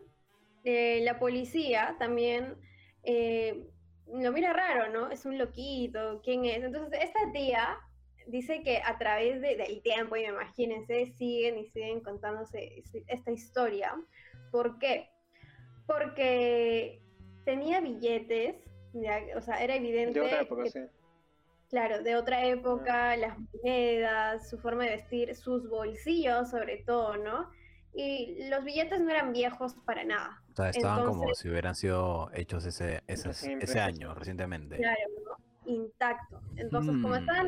[SPEAKER 3] eh, la policía también eh, lo mira raro, ¿no? Es un loquito, ¿quién es? Entonces, esta tía dice que a través de- del tiempo, y imagínense, siguen y siguen contándose es- esta historia. ¿Por qué? Porque tenía billetes, ya, o sea, era evidente
[SPEAKER 1] De otra época,
[SPEAKER 3] que
[SPEAKER 1] sí.
[SPEAKER 3] Claro, de otra época, las monedas, su forma de vestir, sus bolsillos sobre todo, ¿no? Y los billetes no eran viejos para nada.
[SPEAKER 2] O sea, estaban como si hubieran sido hechos ese, ese,
[SPEAKER 1] Recién
[SPEAKER 2] ese año, recientemente.
[SPEAKER 3] Claro, ¿no? Intacto. Entonces, como estaban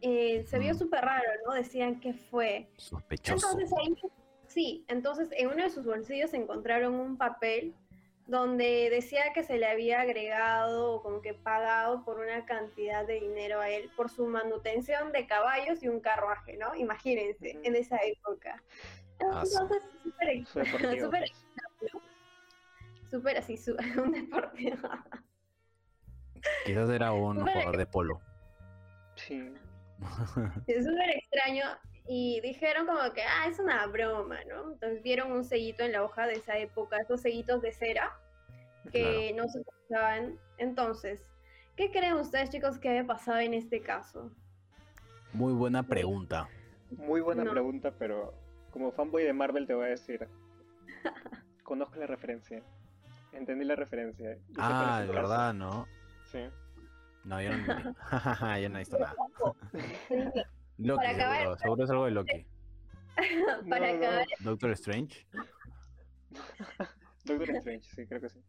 [SPEAKER 3] Eh, se vio
[SPEAKER 2] Mm.
[SPEAKER 3] súper raro, ¿no? Decían que fue.
[SPEAKER 2] Sospechoso.
[SPEAKER 3] Entonces ahí, sí, entonces en uno de sus bolsillos encontraron un papel donde decía que se le había agregado o como que pagado por una cantidad de dinero a él por su manutención de caballos y un carruaje, ¿no? Imagínense, en esa época.
[SPEAKER 2] Ah.
[SPEAKER 3] Entonces,
[SPEAKER 1] deportivo.
[SPEAKER 3] súper súper así, su- un deportivo.
[SPEAKER 2] Quizás era un jugador de polo.
[SPEAKER 1] Sí.
[SPEAKER 3] Es súper extraño y dijeron como que, ah, es una broma, ¿no? Entonces vieron un sellito en la hoja de esa época, esos sellitos de cera que no se usaban. Entonces, ¿qué creen ustedes, chicos, que haya pasado en este caso?
[SPEAKER 2] Muy buena pregunta.
[SPEAKER 1] Muy buena
[SPEAKER 3] No.
[SPEAKER 1] pregunta, pero como fanboy de Marvel te voy a decir. Conozco la referencia. Entendí la referencia.
[SPEAKER 2] Ah, de verdad, ¿no?
[SPEAKER 1] Sí.
[SPEAKER 2] No, yo no yo no he visto nada.
[SPEAKER 3] Para
[SPEAKER 2] Loki,
[SPEAKER 3] acabar-
[SPEAKER 2] seguro, seguro es algo de Loki.
[SPEAKER 1] No, no, no.
[SPEAKER 3] acabar,
[SPEAKER 2] Doctor Strange.
[SPEAKER 1] Doctor Strange, sí, creo que sí.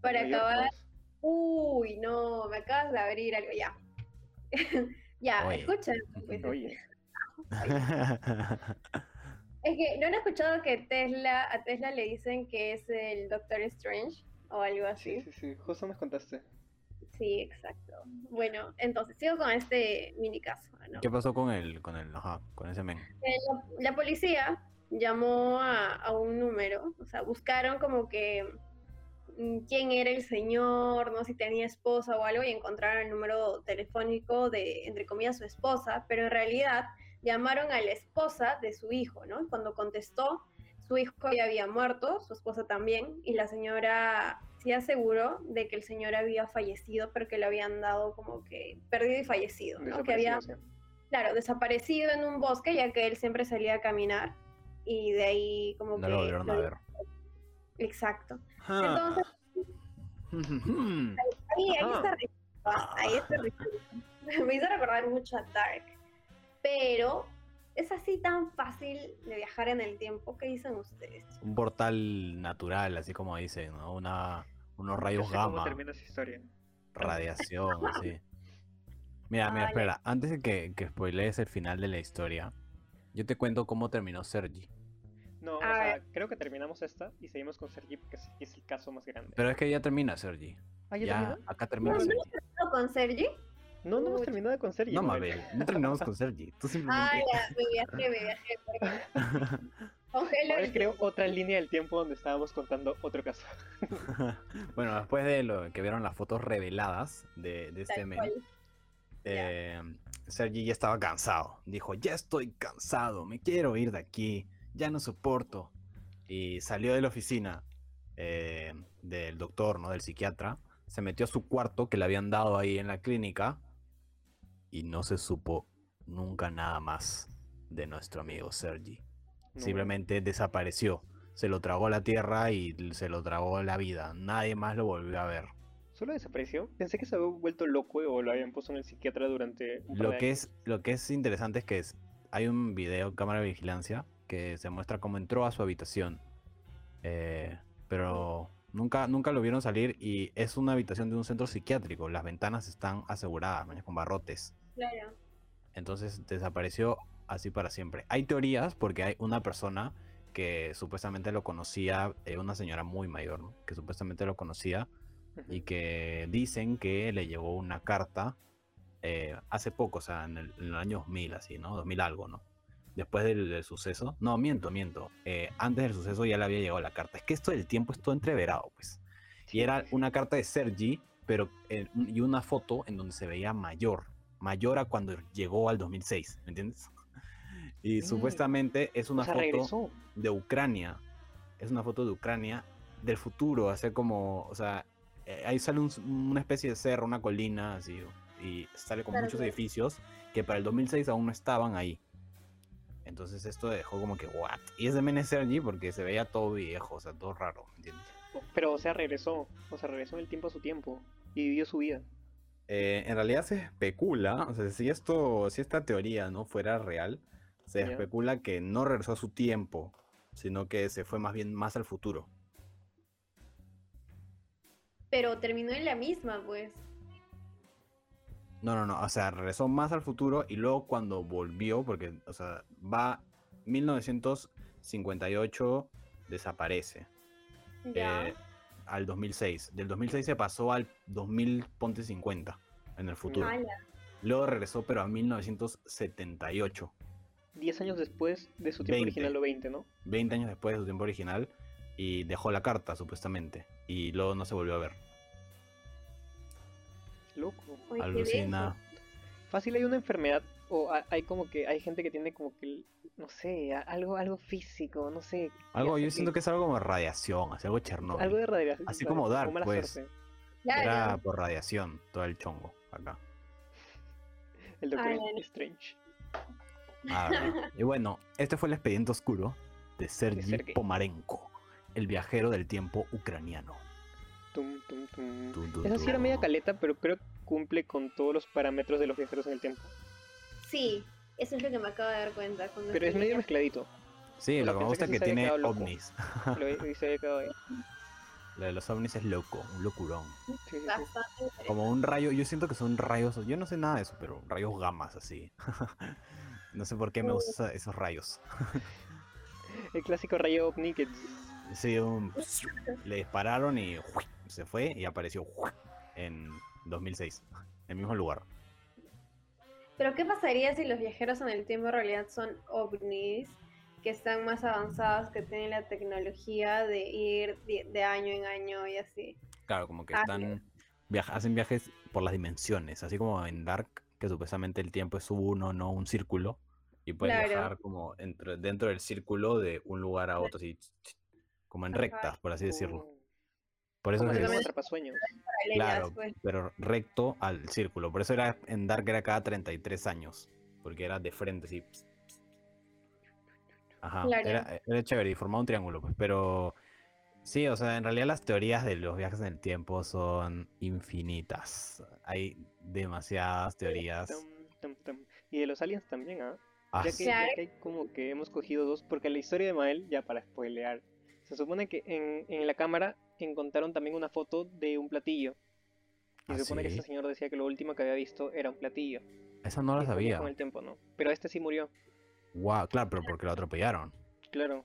[SPEAKER 3] para
[SPEAKER 1] Mayor
[SPEAKER 3] acabar,
[SPEAKER 1] dos.
[SPEAKER 3] uy, no, me acabas de abrir algo, ya. ya,
[SPEAKER 2] Oye.
[SPEAKER 3] escuchen. pues,
[SPEAKER 1] Oye,
[SPEAKER 3] Es que no han escuchado que Tesla, a Tesla le dicen que es el Doctor Strange o algo
[SPEAKER 1] sí,
[SPEAKER 3] así.
[SPEAKER 1] sí, sí. Justo nos contaste.
[SPEAKER 3] Sí, exacto. Bueno, entonces sigo con este mini caso, ¿no?
[SPEAKER 2] ¿Qué pasó con el, con el, ajá, con ese men?
[SPEAKER 3] Eh, La, la policía llamó a, a un número, o sea, buscaron como que mm, quién era el señor, no si tenía esposa o algo, y encontraron el número telefónico de, entre comillas, su esposa, pero en realidad llamaron a la esposa de su hijo, ¿no? Cuando contestó, su hijo ya había muerto, su esposa también, y la señora sí aseguró de que el señor había fallecido, pero que le habían dado como que perdido y fallecido, ¿no? Que había claro, desaparecido en un bosque, ya que él siempre salía a caminar y de ahí como
[SPEAKER 2] No
[SPEAKER 3] que...
[SPEAKER 2] lo volvieron a
[SPEAKER 3] lo-
[SPEAKER 2] ver.
[SPEAKER 3] Exacto.
[SPEAKER 2] Ah.
[SPEAKER 3] Entonces, ahí, ahí está ahí está. Me hizo recordar mucho a Dark. Pero es así tan fácil de viajar en el tiempo. ¿Qué dicen ustedes?
[SPEAKER 2] Un portal natural, así como dicen, ¿no? Una, unos
[SPEAKER 1] No
[SPEAKER 2] rayos
[SPEAKER 1] sé cómo
[SPEAKER 2] gamma,
[SPEAKER 1] termina esa historia.
[SPEAKER 2] radiación, así. Mira, mira, espera, antes de que, que spoilees el final de la historia, yo te cuento cómo terminó Sergi.
[SPEAKER 1] No, o sea, creo que terminamos esta y seguimos con Sergi porque es el caso más grande.
[SPEAKER 2] Pero es que ya termina Sergi.
[SPEAKER 1] Ah, ¿ya,
[SPEAKER 2] acá termina
[SPEAKER 3] No, no.
[SPEAKER 2] Sergi.
[SPEAKER 3] ¿No ¿Con Sergi?
[SPEAKER 1] No, no hemos terminado con Sergi.
[SPEAKER 2] No,
[SPEAKER 1] Mabel.
[SPEAKER 2] No terminamos con Sergi. Tú
[SPEAKER 3] Ah,
[SPEAKER 2] simplemente.
[SPEAKER 3] ya, me viajé, me viajé. el
[SPEAKER 1] creó otra línea del tiempo donde estábamos contando otro caso.
[SPEAKER 2] bueno, después de lo que vieron las fotos reveladas de, de este
[SPEAKER 3] cual.
[SPEAKER 2] eh, Sergi ya estaba cansado. Dijo, ya estoy cansado, me quiero ir de aquí, ya no soporto. Y salió de la oficina eh, del doctor, ¿no? Del psiquiatra. Se metió a su cuarto que le habían dado ahí en la clínica. Y no se supo nunca nada más de nuestro amigo Sergi.
[SPEAKER 1] No,
[SPEAKER 2] Simplemente desapareció. Se lo tragó la tierra y se lo tragó la vida. Nadie más lo volvió a ver.
[SPEAKER 1] Solo desapareció. Pensé que se había vuelto loco o lo habían puesto en el psiquiatra durante un par
[SPEAKER 2] Lo
[SPEAKER 1] de
[SPEAKER 2] que
[SPEAKER 1] años.
[SPEAKER 2] es, lo que es interesante es que es- hay un video, cámara de vigilancia, que se muestra cómo entró a su habitación. Eh, pero nunca, nunca lo vieron salir y es una habitación de un centro psiquiátrico. Las ventanas están aseguradas, con barrotes.
[SPEAKER 3] Claro.
[SPEAKER 2] Entonces desapareció así para siempre. Hay teorías porque hay una persona que supuestamente lo conocía, eh, una señora muy mayor, ¿no? que supuestamente lo conocía y que dicen que le llegó una carta eh, hace poco, o sea, en el, en el año 2000, así, ¿no? 2000 algo, ¿no? Después del, del suceso. No, miento, miento. Eh, antes del suceso ya le había llegado la carta. Es que esto del tiempo es todo entreverado, pues. Y era una carta de Sergi, pero eh, y una foto en donde se veía mayor. Mayor a cuando llegó al 2006, ¿me entiendes? Y
[SPEAKER 1] Mm.
[SPEAKER 2] supuestamente es una
[SPEAKER 1] o sea,
[SPEAKER 2] foto
[SPEAKER 1] regresó.
[SPEAKER 2] de Ucrania. Es una foto de Ucrania del futuro, hace como, o sea, eh, ahí sale un- una especie de cerro, una colina, así, y sale con
[SPEAKER 3] Claro,
[SPEAKER 2] muchos
[SPEAKER 3] claro.
[SPEAKER 2] edificios que para el 2006 aún no estaban ahí. Entonces esto dejó como que, what? Y es de Men Sergi porque se veía todo viejo, o sea, todo raro, ¿me ¿entiendes?
[SPEAKER 1] Pero, o sea, regresó. O sea, regresó en el tiempo a su tiempo. Y vivió su vida.
[SPEAKER 2] Eh, en realidad se especula, o sea, si esto, si esta teoría no fuera real, se especula que no regresó a su tiempo, sino que se fue más bien más al futuro.
[SPEAKER 3] Pero terminó en la misma, pues.
[SPEAKER 2] No, no, no, o sea, regresó más al futuro y luego cuando volvió, porque, o sea, va 1958, desaparece,
[SPEAKER 3] Ya.
[SPEAKER 2] eh, al 2006. Del 2006 se pasó al 2000, ponte 50, en el futuro. Luego regresó, pero a 1978,
[SPEAKER 1] Diez años después de su tiempo
[SPEAKER 2] 20.
[SPEAKER 1] original o 20, ¿no?
[SPEAKER 2] 20 años después de su tiempo original, y dejó la carta, supuestamente, y luego no se volvió a ver.
[SPEAKER 1] Loco.
[SPEAKER 2] Alucina.
[SPEAKER 1] Fácil hay una enfermedad O hay como que, hay gente que tiene como que, no sé, algo, algo físico, no sé.
[SPEAKER 2] Algo, yo siento que es algo como radiación, así algo Chernobyl.
[SPEAKER 1] Algo de radiación.
[SPEAKER 2] Así como Dark, pues.
[SPEAKER 3] Claro.
[SPEAKER 2] Era por radiación, todo el chongo acá.
[SPEAKER 1] El Doctor. Strange.
[SPEAKER 2] Ah, y bueno, este fue el expediente oscuro de Sergi. Pomarenko, el viajero del tiempo ucraniano.
[SPEAKER 1] Tum, tum, tum. Esa sí era media caleta, pero creo que cumple con todos los parámetros de los viajeros en el tiempo.
[SPEAKER 3] Sí, eso es lo que me acabo de dar cuenta. cuando
[SPEAKER 1] Pero es medio mezcladito.
[SPEAKER 2] Sí, lo que me gusta es que tiene ovnis.
[SPEAKER 1] Lo dice.
[SPEAKER 2] Lo de los ovnis es loco, un locurón.
[SPEAKER 1] Sí, sí, sí.
[SPEAKER 3] Bastante interesante.
[SPEAKER 2] Como un rayo, yo siento que son rayos, yo no sé nada de eso, pero rayos gamas así. no sé por qué me gustan esa- esos rayos.
[SPEAKER 1] El clásico rayo ovni que
[SPEAKER 2] Sí, un- le dispararon y se fue y apareció en 2006, en el mismo lugar.
[SPEAKER 3] Pero ¿qué pasaría si los viajeros en el tiempo en realidad son ovnis que están más avanzados, que tienen la tecnología de ir de, año en año y así?
[SPEAKER 2] Claro, como que
[SPEAKER 3] Ah,
[SPEAKER 2] están viaja- hacen viajes por las dimensiones, así como en Dark, que supuestamente el tiempo es uno, no un círculo, y puedes
[SPEAKER 3] Claro.
[SPEAKER 2] viajar como entre- dentro del círculo de un lugar a otro, así, como en rectas, por así decirlo. Por eso es
[SPEAKER 1] atrapasueños.
[SPEAKER 2] Claro,
[SPEAKER 3] pues.
[SPEAKER 2] pero recto al círculo. Por eso era en Dark era cada 33 años. Porque era de frente, así. Ajá.
[SPEAKER 3] Claro.
[SPEAKER 2] Era, era chévere y formaba un triángulo, pues. Pero sí, o sea, en realidad las teorías de los viajes en el tiempo son infinitas. Hay demasiadas teorías.
[SPEAKER 1] Y de los aliens también, ¿ah?
[SPEAKER 2] Ah,
[SPEAKER 1] Ya que,
[SPEAKER 2] sí.
[SPEAKER 1] ya
[SPEAKER 3] Claro.
[SPEAKER 1] que hay como que hemos cogido dos, porque la historia de Mael, ya para spoilear, se supone que en, en la cámara encontraron también una foto de un platillo. Y
[SPEAKER 2] ¿Ah,
[SPEAKER 1] se supone que este señor decía que lo último que había visto era un platillo.
[SPEAKER 2] Esa no la sabía.
[SPEAKER 1] Con el tiempo, ¿no? Pero este sí murió,
[SPEAKER 2] Guau, claro, pero porque lo atropellaron.
[SPEAKER 1] claro.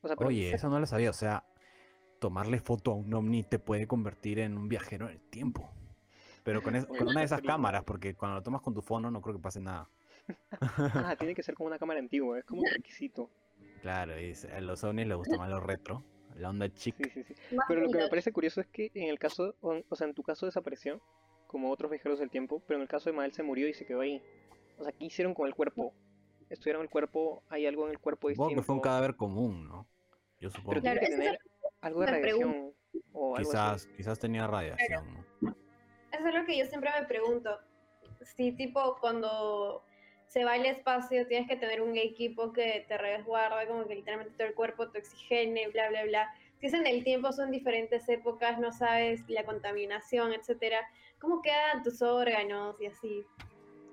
[SPEAKER 1] O sea, pero
[SPEAKER 2] Oye, eso no lo sabía. O sea, tomarle foto a un ovni te puede convertir en un viajero en el tiempo. Pero con, es- con una de esas cámaras, porque cuando lo tomas con tu fono no creo que pase nada.
[SPEAKER 1] Ah, tiene que ser como una cámara antigua, es como un requisito.
[SPEAKER 2] Claro, y s- a los ovnis les gusta más lo retro, la onda chic.
[SPEAKER 1] Sí, sí, sí. Pero lo que me parece curioso es que en el caso, o sea, en tu caso desapareció, como otros viajeros del tiempo, pero en el caso de Mael se murió y se quedó ahí. O sea, ¿qué hicieron con el cuerpo? ¿Estudiaron el cuerpo? ¿Hay algo en el cuerpo
[SPEAKER 2] Supongo
[SPEAKER 1] distinto?
[SPEAKER 2] que fue un cadáver común, ¿no? Yo supongo.
[SPEAKER 1] Pero tiene
[SPEAKER 3] Claro,
[SPEAKER 1] que
[SPEAKER 3] esa es
[SPEAKER 1] tener algo de radiación o algo
[SPEAKER 2] quizás,
[SPEAKER 1] así.
[SPEAKER 2] quizás tenía radiación, ¿no?
[SPEAKER 3] Eso es lo que yo siempre me pregunto. Si tipo cuando se va al espacio tienes que tener un equipo que te resguarde como que literalmente todo el cuerpo, te oxigene, bla, bla, bla. Si es en el tiempo, son diferentes épocas, no sabes la contaminación, etcétera. ¿Cómo quedan tus órganos y así?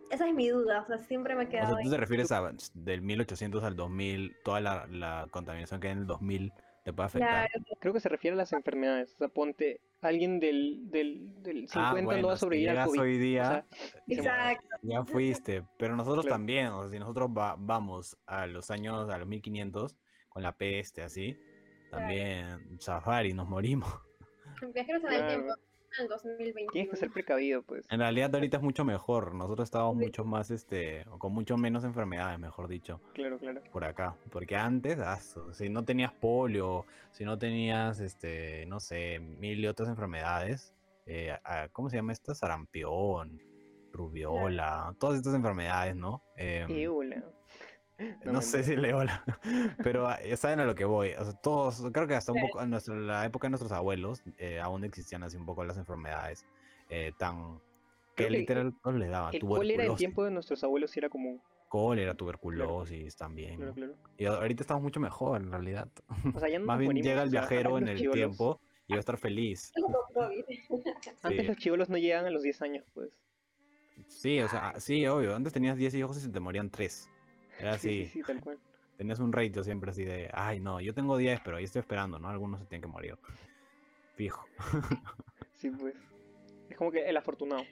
[SPEAKER 3] Esa es mi duda, o sea, siempre me he
[SPEAKER 2] O
[SPEAKER 3] quedado
[SPEAKER 2] sea,
[SPEAKER 3] ahí.
[SPEAKER 2] tú te refieres a del 1800 al 2000, toda la, la contaminación que hay en el 2000 te puede afectar.
[SPEAKER 3] Claro,
[SPEAKER 1] Creo que se refiere a las enfermedades. O sea, ponte, alguien del, del, del 50
[SPEAKER 2] Ah,
[SPEAKER 1] no va a
[SPEAKER 2] si
[SPEAKER 1] sobrevivir al COVID.
[SPEAKER 2] hoy
[SPEAKER 1] o
[SPEAKER 2] día,
[SPEAKER 1] sea,
[SPEAKER 3] exacto.
[SPEAKER 2] Ya fuiste, pero nosotros
[SPEAKER 1] Claro.
[SPEAKER 2] también, o sea, si nosotros va- vamos a los años, a los 1500, con la peste, así, también safari, nos morimos.
[SPEAKER 3] Viajeros en el
[SPEAKER 1] Claro.
[SPEAKER 3] tiempo en 2021.
[SPEAKER 1] Tienes que ser precavido, pues.
[SPEAKER 2] En realidad ahorita es mucho mejor, nosotros estamos mucho más, este, con mucho menos enfermedades, mejor dicho,
[SPEAKER 1] Claro, claro.
[SPEAKER 2] por acá. Porque antes, ah, si no tenías polio, si no tenías, este, no sé, mil y otras enfermedades, eh, ¿cómo se llama esta? Sarampión, rubiola, todas estas enfermedades, ¿no?
[SPEAKER 1] Ébola.
[SPEAKER 2] No,
[SPEAKER 1] No,
[SPEAKER 2] sé si Leola, pero ah, ya saben a lo que voy. O sea, todos, creo que hasta un
[SPEAKER 3] Claro.
[SPEAKER 2] poco en nuestra- la época de nuestros abuelos eh, aún existían así un poco las enfermedades eh, tan que
[SPEAKER 1] Creo
[SPEAKER 2] literal todos les daban
[SPEAKER 1] El cólera en tiempo de nuestros abuelos era común.
[SPEAKER 2] cólera, tuberculosis también.
[SPEAKER 1] Claro,
[SPEAKER 2] ¿no?
[SPEAKER 1] claro.
[SPEAKER 2] Y ahorita estamos mucho mejor en realidad.
[SPEAKER 1] O sea, ya no
[SPEAKER 2] Más bien llega el viajero en el
[SPEAKER 1] chibolos-
[SPEAKER 2] tiempo y va a estar feliz.
[SPEAKER 1] Antes
[SPEAKER 2] Sí.
[SPEAKER 1] los chivolos no llegan a los 10 años, pues.
[SPEAKER 2] Sí, o sea, sí, obvio. Antes tenías 10 hijos y se te morían 3. Era
[SPEAKER 1] Sí,
[SPEAKER 2] así.
[SPEAKER 1] sí, sí, tal cual.
[SPEAKER 2] Tenías un ratio siempre así de, ay, no, yo tengo 10, pero ahí estoy esperando, ¿no? Algunos se tienen que morir. Fijo.
[SPEAKER 1] Sí, pues. Es como que el afortunado.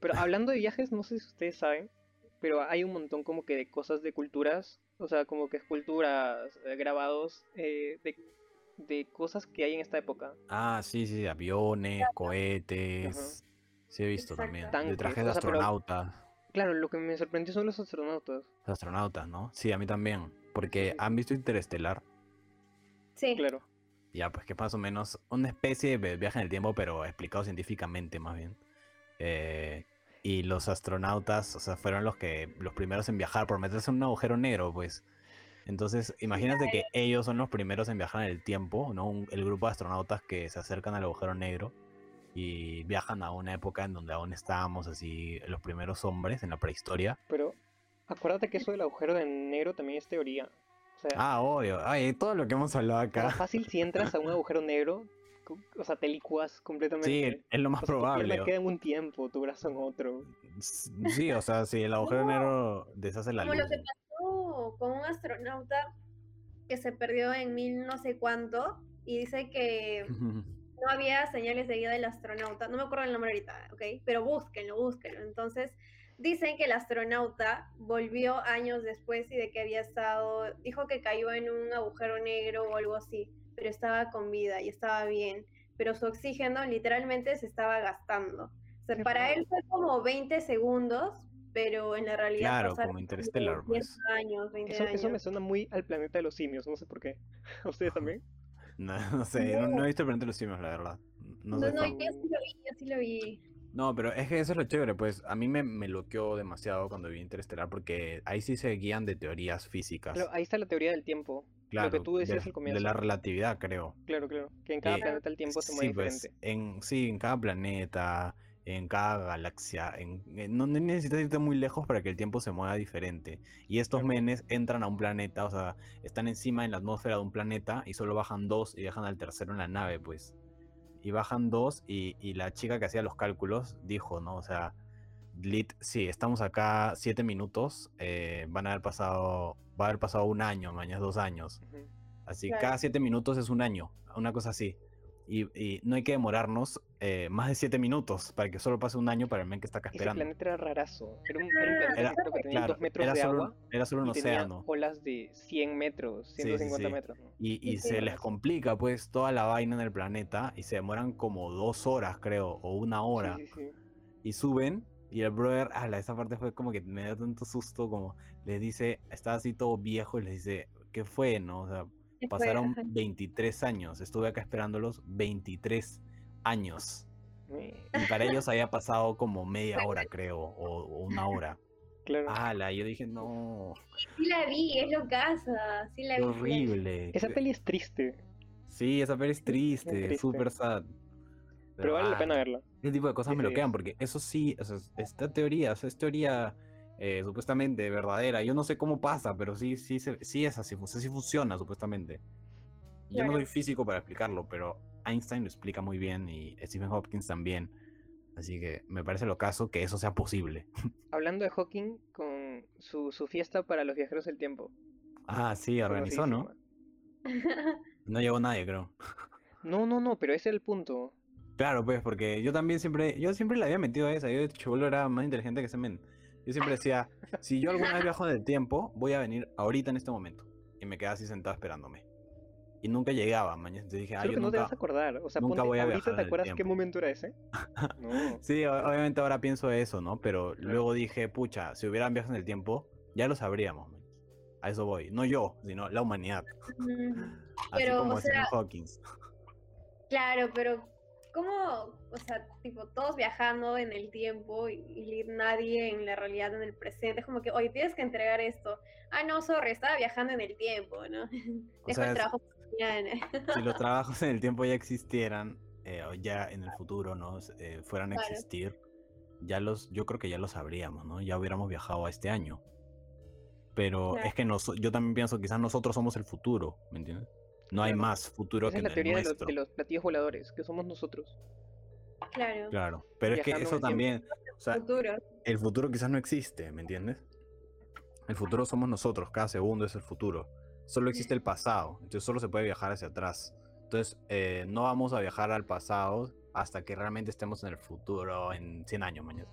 [SPEAKER 1] Pero hablando de viajes, no sé si ustedes saben, pero hay un montón como que de cosas de culturas, o sea, como que esculturas, eh, grabados, eh, de, de cosas que hay en esta época.
[SPEAKER 2] Ah, sí, sí, aviones, cohetes. Sí, he visto
[SPEAKER 3] Exacto.
[SPEAKER 2] también. De trajes de
[SPEAKER 1] o sea, pero-
[SPEAKER 2] astronautas.
[SPEAKER 1] Claro, lo que me sorprendió son los astronautas.
[SPEAKER 2] Los astronautas, ¿no? Sí, a mí también. Porque han visto Interestelar.
[SPEAKER 3] Sí,
[SPEAKER 1] Claro.
[SPEAKER 2] Ya, pues que es más o menos una especie de viaje en el tiempo, pero explicado científicamente más bien. Eh, y los astronautas, o sea, fueron los que los primeros en viajar por meterse en un agujero negro, pues. Entonces, imagínate que ellos son los primeros en viajar en el tiempo, ¿no? Un- el grupo de astronautas que se acercan al agujero negro y viajan a una época en donde aún estábamos así los primeros hombres en la prehistoria.
[SPEAKER 1] Pero acuérdate que eso del agujero de negro también es teoría. O sea,
[SPEAKER 2] Ah, obvio. Ay, todo lo que hemos hablado
[SPEAKER 1] o sea,
[SPEAKER 2] acá.
[SPEAKER 1] fácil si entras a un agujero negro, o sea, te licuas completamente.
[SPEAKER 2] Sí, es lo más
[SPEAKER 1] O sea, tu
[SPEAKER 2] probable.
[SPEAKER 1] queda en un tiempo, tu brazo en otro.
[SPEAKER 2] Sí, o sea, si el agujero
[SPEAKER 3] No.
[SPEAKER 2] negro deshace la
[SPEAKER 3] Como
[SPEAKER 2] luz.
[SPEAKER 3] lo que pasó con un astronauta que se perdió en mil no sé cuánto y dice que no había señales de vida del astronauta. No me acuerdo el nombre ahorita, ¿ok? Pero búsquenlo, búsquenlo. Entonces, dicen que el astronauta volvió años después y de que había estado, dijo que cayó en un agujero negro o algo así, pero estaba con vida y estaba bien. Pero su oxígeno literalmente se estaba gastando. O sea, para él fue como 20 segundos, pero en la realidad
[SPEAKER 2] Claro, como Interstellar,
[SPEAKER 3] como 10
[SPEAKER 2] pues.
[SPEAKER 3] años, 20
[SPEAKER 1] Eso,
[SPEAKER 3] años.
[SPEAKER 1] eso me suena muy al planeta de los simios, no sé por qué. ¿A ustedes también?
[SPEAKER 2] No, no sé, no, no he visto el planeta de los simios, la verdad. No,
[SPEAKER 3] No, no, yo sí lo vi, yo sí lo vi.
[SPEAKER 2] No, pero es que eso es lo chévere, pues a mí me, me bloqueó demasiado cuando vi Interestelar porque ahí sí se guían de teorías físicas.
[SPEAKER 1] Claro, ahí está la teoría del tiempo.
[SPEAKER 2] Claro,
[SPEAKER 1] lo que tú decías
[SPEAKER 2] de,
[SPEAKER 1] al comienzo.
[SPEAKER 2] de la relatividad, creo.
[SPEAKER 1] Claro, claro. Que en cada
[SPEAKER 2] Eh,
[SPEAKER 1] planeta el tiempo se mueve
[SPEAKER 2] sí, pues,
[SPEAKER 1] diferente.
[SPEAKER 2] en, sí, en cada planeta, en cada galaxia, en, en- no necesitas irte muy lejos para que el tiempo se mueva diferente. Y estos
[SPEAKER 1] Claro.
[SPEAKER 2] menes entran a un planeta, o sea, están encima en la atmósfera de un planeta y solo bajan dos y dejan al tercero en la nave, pues. Y bajan dos y, y la chica que hacía los cálculos dijo, ¿no? O sea, Lit, sí, estamos acá siete minutos, eh, van a haber pasado, va a haber pasado un año, mañana dos años. Así,
[SPEAKER 3] Claro.
[SPEAKER 2] cada siete minutos es un año, una cosa así. Y, y no hay que demorarnos eh, más de siete minutos para que solo pase un año para el men que está acá
[SPEAKER 1] Ese
[SPEAKER 2] esperando.
[SPEAKER 1] planeta era rarazo. Era un, era un planeta
[SPEAKER 2] Era-
[SPEAKER 1] que tenía
[SPEAKER 2] Claro,
[SPEAKER 1] dos metros
[SPEAKER 2] era
[SPEAKER 1] de
[SPEAKER 2] solo,
[SPEAKER 1] agua
[SPEAKER 2] era solo un
[SPEAKER 1] y tenía
[SPEAKER 2] océano.
[SPEAKER 1] olas de 100 metros,
[SPEAKER 2] sí,
[SPEAKER 1] 150
[SPEAKER 2] sí.
[SPEAKER 1] metros. ¿no?
[SPEAKER 2] Y, se les complica pues toda la vaina en el planeta y se demoran como dos horas, creo, o una hora.
[SPEAKER 1] Sí, sí, sí.
[SPEAKER 2] Y suben y el brother, ala, esa parte fue como que me dio tanto susto como les dice, está así todo viejo y les dice, ¿qué fue? ¿No? O sea, Pasaron
[SPEAKER 3] Ajá.
[SPEAKER 2] 23 años, estuve acá esperándolos 23 años. Y para ellos había pasado como media hora, creo, o, o una hora.
[SPEAKER 1] Claro.
[SPEAKER 2] ¡Hala! Yo dije, no,
[SPEAKER 3] Sí la vi, es lo casa, sí la
[SPEAKER 2] qué
[SPEAKER 3] vi.
[SPEAKER 2] horrible.
[SPEAKER 1] Esa peli es triste,
[SPEAKER 2] Sí, esa peli es triste, súper sad.
[SPEAKER 1] pero vale la
[SPEAKER 2] ah,
[SPEAKER 1] pena verla.
[SPEAKER 2] Ese tipo de cosas me
[SPEAKER 1] Sí,
[SPEAKER 2] lo quedan porque eso sí, o sea, es- esta teoría, o sea, es teoría eh, supuestamente verdadera. Yo no sé cómo pasa, pero sí, sí, sí es así, o sea, sí funciona supuestamente. Yo no soy físico para explicarlo, pero Einstein lo explica muy bien y Stephen Hopkins también. Así que me parece lo caso que eso sea posible.
[SPEAKER 1] Hablando de Hawking con su, su fiesta para los viajeros del tiempo.
[SPEAKER 2] Ah, sí, organizó, ¿no? No llegó nadie, creo.
[SPEAKER 1] No, no, no, pero ese es el punto.
[SPEAKER 2] Claro, pues, porque yo también siempre, yo siempre le había metido a esa. Yo de era más inteligente que ese men. Yo siempre decía, si yo alguna vez viajo en el tiempo, voy a venir ahorita en este momento. Y me quedaba así sentado esperándome. Y nunca llegaba, mañana. Entonces dije, ah,
[SPEAKER 1] Creo
[SPEAKER 2] yo
[SPEAKER 1] que no te
[SPEAKER 2] nunca...
[SPEAKER 1] vas a acordar. O sea,
[SPEAKER 2] nunca
[SPEAKER 1] ponte,
[SPEAKER 2] voy a
[SPEAKER 1] ahorita te acuerdas qué momento era ese. No.
[SPEAKER 2] Sí, obviamente ahora pienso eso, ¿no? Pero luego dije, pucha, si hubieran viajes en el tiempo, ya lo sabríamos. man. A eso voy. No yo, sino la humanidad.
[SPEAKER 3] Mm,
[SPEAKER 2] Así
[SPEAKER 3] Pero,
[SPEAKER 2] como
[SPEAKER 3] o
[SPEAKER 2] Stephen
[SPEAKER 3] sea-
[SPEAKER 2] Hawkins.
[SPEAKER 3] Claro, pero ¿cómo, o sea, tipo, todos viajando en el tiempo y, y nadie en la realidad, en el presente? Es como que, oye, tienes que entregar esto. Ah, no, sorry, estaba viajando en el tiempo, ¿no? Dejo
[SPEAKER 2] sea,
[SPEAKER 3] el trabajo mañana.
[SPEAKER 2] si los trabajos en el tiempo ya existieran, eh, o ya en el futuro, ¿no? Eh, fueran a existir, ya los, yo creo que ya lo sabríamos, ¿no? Ya hubiéramos viajado a este año. Pero
[SPEAKER 3] Claro.
[SPEAKER 2] es que nos, yo también pienso, quizás nosotros somos el futuro, ¿me entiendes? No hay más futuro
[SPEAKER 1] Esa
[SPEAKER 2] que
[SPEAKER 1] es la
[SPEAKER 2] el
[SPEAKER 1] teoría de los,
[SPEAKER 2] nuestro.
[SPEAKER 1] de los platillos voladores, que somos nosotros.
[SPEAKER 3] Claro,
[SPEAKER 2] Claro, pero es que eso también, o sea,
[SPEAKER 3] futuro.
[SPEAKER 2] el futuro quizás no existe, ¿me entiendes? El futuro somos nosotros, cada segundo es el futuro. Solo existe el pasado, entonces solo se puede viajar hacia atrás. Entonces, eh, no vamos a viajar al pasado hasta que realmente estemos en el futuro en 100 años, mañana.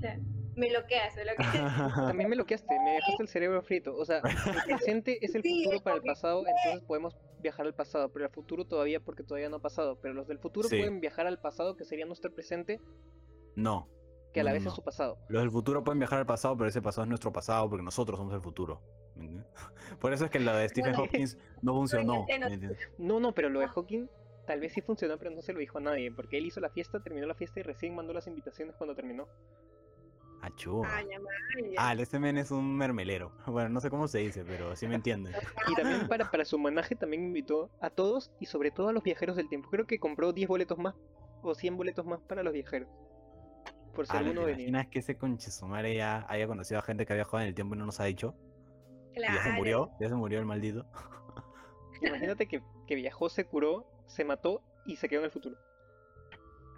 [SPEAKER 3] Claro. Me bloqueas, me bloqueas.
[SPEAKER 1] También me bloqueaste, me dejaste el cerebro frito. O sea, el presente es el futuro para el pasado, entonces podemos viajar al pasado, pero al futuro todavía porque todavía no ha pasado. Pero los del futuro
[SPEAKER 2] Sí.
[SPEAKER 1] pueden viajar al pasado, que sería nuestro presente,
[SPEAKER 2] No.
[SPEAKER 1] que a la
[SPEAKER 2] no,
[SPEAKER 1] vez
[SPEAKER 2] no.
[SPEAKER 1] es su pasado.
[SPEAKER 2] Los del futuro pueden viajar al pasado, pero ese pasado es nuestro pasado porque nosotros somos el futuro. Por eso es que lo de Stephen
[SPEAKER 3] Bueno,
[SPEAKER 2] Hopkins no funcionó.
[SPEAKER 1] No, no, pero lo de Hawking tal vez sí funcionó, pero no se lo dijo a nadie, porque él hizo la fiesta, terminó la fiesta y recién mandó las invitaciones cuando terminó.
[SPEAKER 2] Achú.
[SPEAKER 3] Ah, man, ya.
[SPEAKER 2] Ah, el SMN es un mermelero. Bueno, no sé cómo se dice, pero sí me entienden.
[SPEAKER 1] Y también para, para su homenaje también invitó a todos y sobre todo a los viajeros del tiempo. Creo que compró 10 boletos más o 100 boletos más para los viajeros. Por si
[SPEAKER 2] Ah,
[SPEAKER 1] alguno
[SPEAKER 2] ¿te
[SPEAKER 1] venía.
[SPEAKER 2] imaginas que ese conchesumare ya haya conocido a gente que ha viajado en el tiempo y no nos ha dicho? Y ya se
[SPEAKER 3] Claro.
[SPEAKER 2] murió, ya se murió el maldito.
[SPEAKER 1] Imagínate que, que viajó, se curó, se mató y se quedó en el futuro.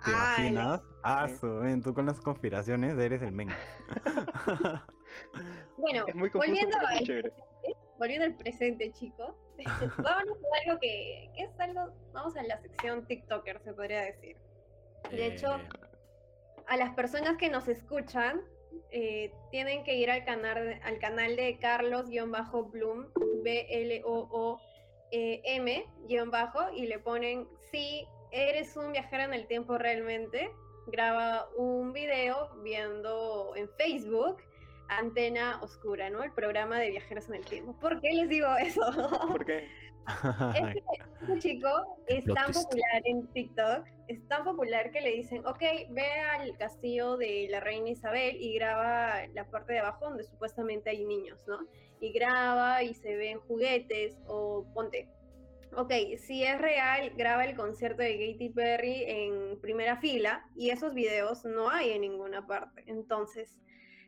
[SPEAKER 2] ¿Te
[SPEAKER 3] Ay,
[SPEAKER 2] imaginas? Ah,
[SPEAKER 1] Sí.
[SPEAKER 2] su, ven, tú con las conspiraciones eres el men.
[SPEAKER 3] Bueno,
[SPEAKER 1] Es muy confuso,
[SPEAKER 3] volviendo,
[SPEAKER 1] pero
[SPEAKER 3] al, volviendo presente, chicos. Vámonos a algo que, que es algo. Vamos a la sección TikToker, se podría decir. De hecho,
[SPEAKER 2] Eh,
[SPEAKER 3] a las personas que nos escuchan eh, tienen que ir al canal al canal de Carlos-Bloom B L O O E, M guion bajo y le ponen si eres un viajero en el tiempo realmente graba un video viendo en Facebook Antena Oscura, ¿no? El programa de viajeros en el tiempo. ¿Por qué les digo eso?
[SPEAKER 1] ¿Por qué?
[SPEAKER 3] Este, este chico es
[SPEAKER 2] Plot
[SPEAKER 3] tan
[SPEAKER 2] twist.
[SPEAKER 3] popular en TikTok, es tan popular que le dicen, ok, ve al castillo de la reina Isabel y graba la parte de abajo donde supuestamente hay niños, ¿no? Y graba y se ven juguetes o ponte. Ok, si es real, graba el concierto de Katy Perry en primera fila y esos videos no hay en ninguna parte. Entonces,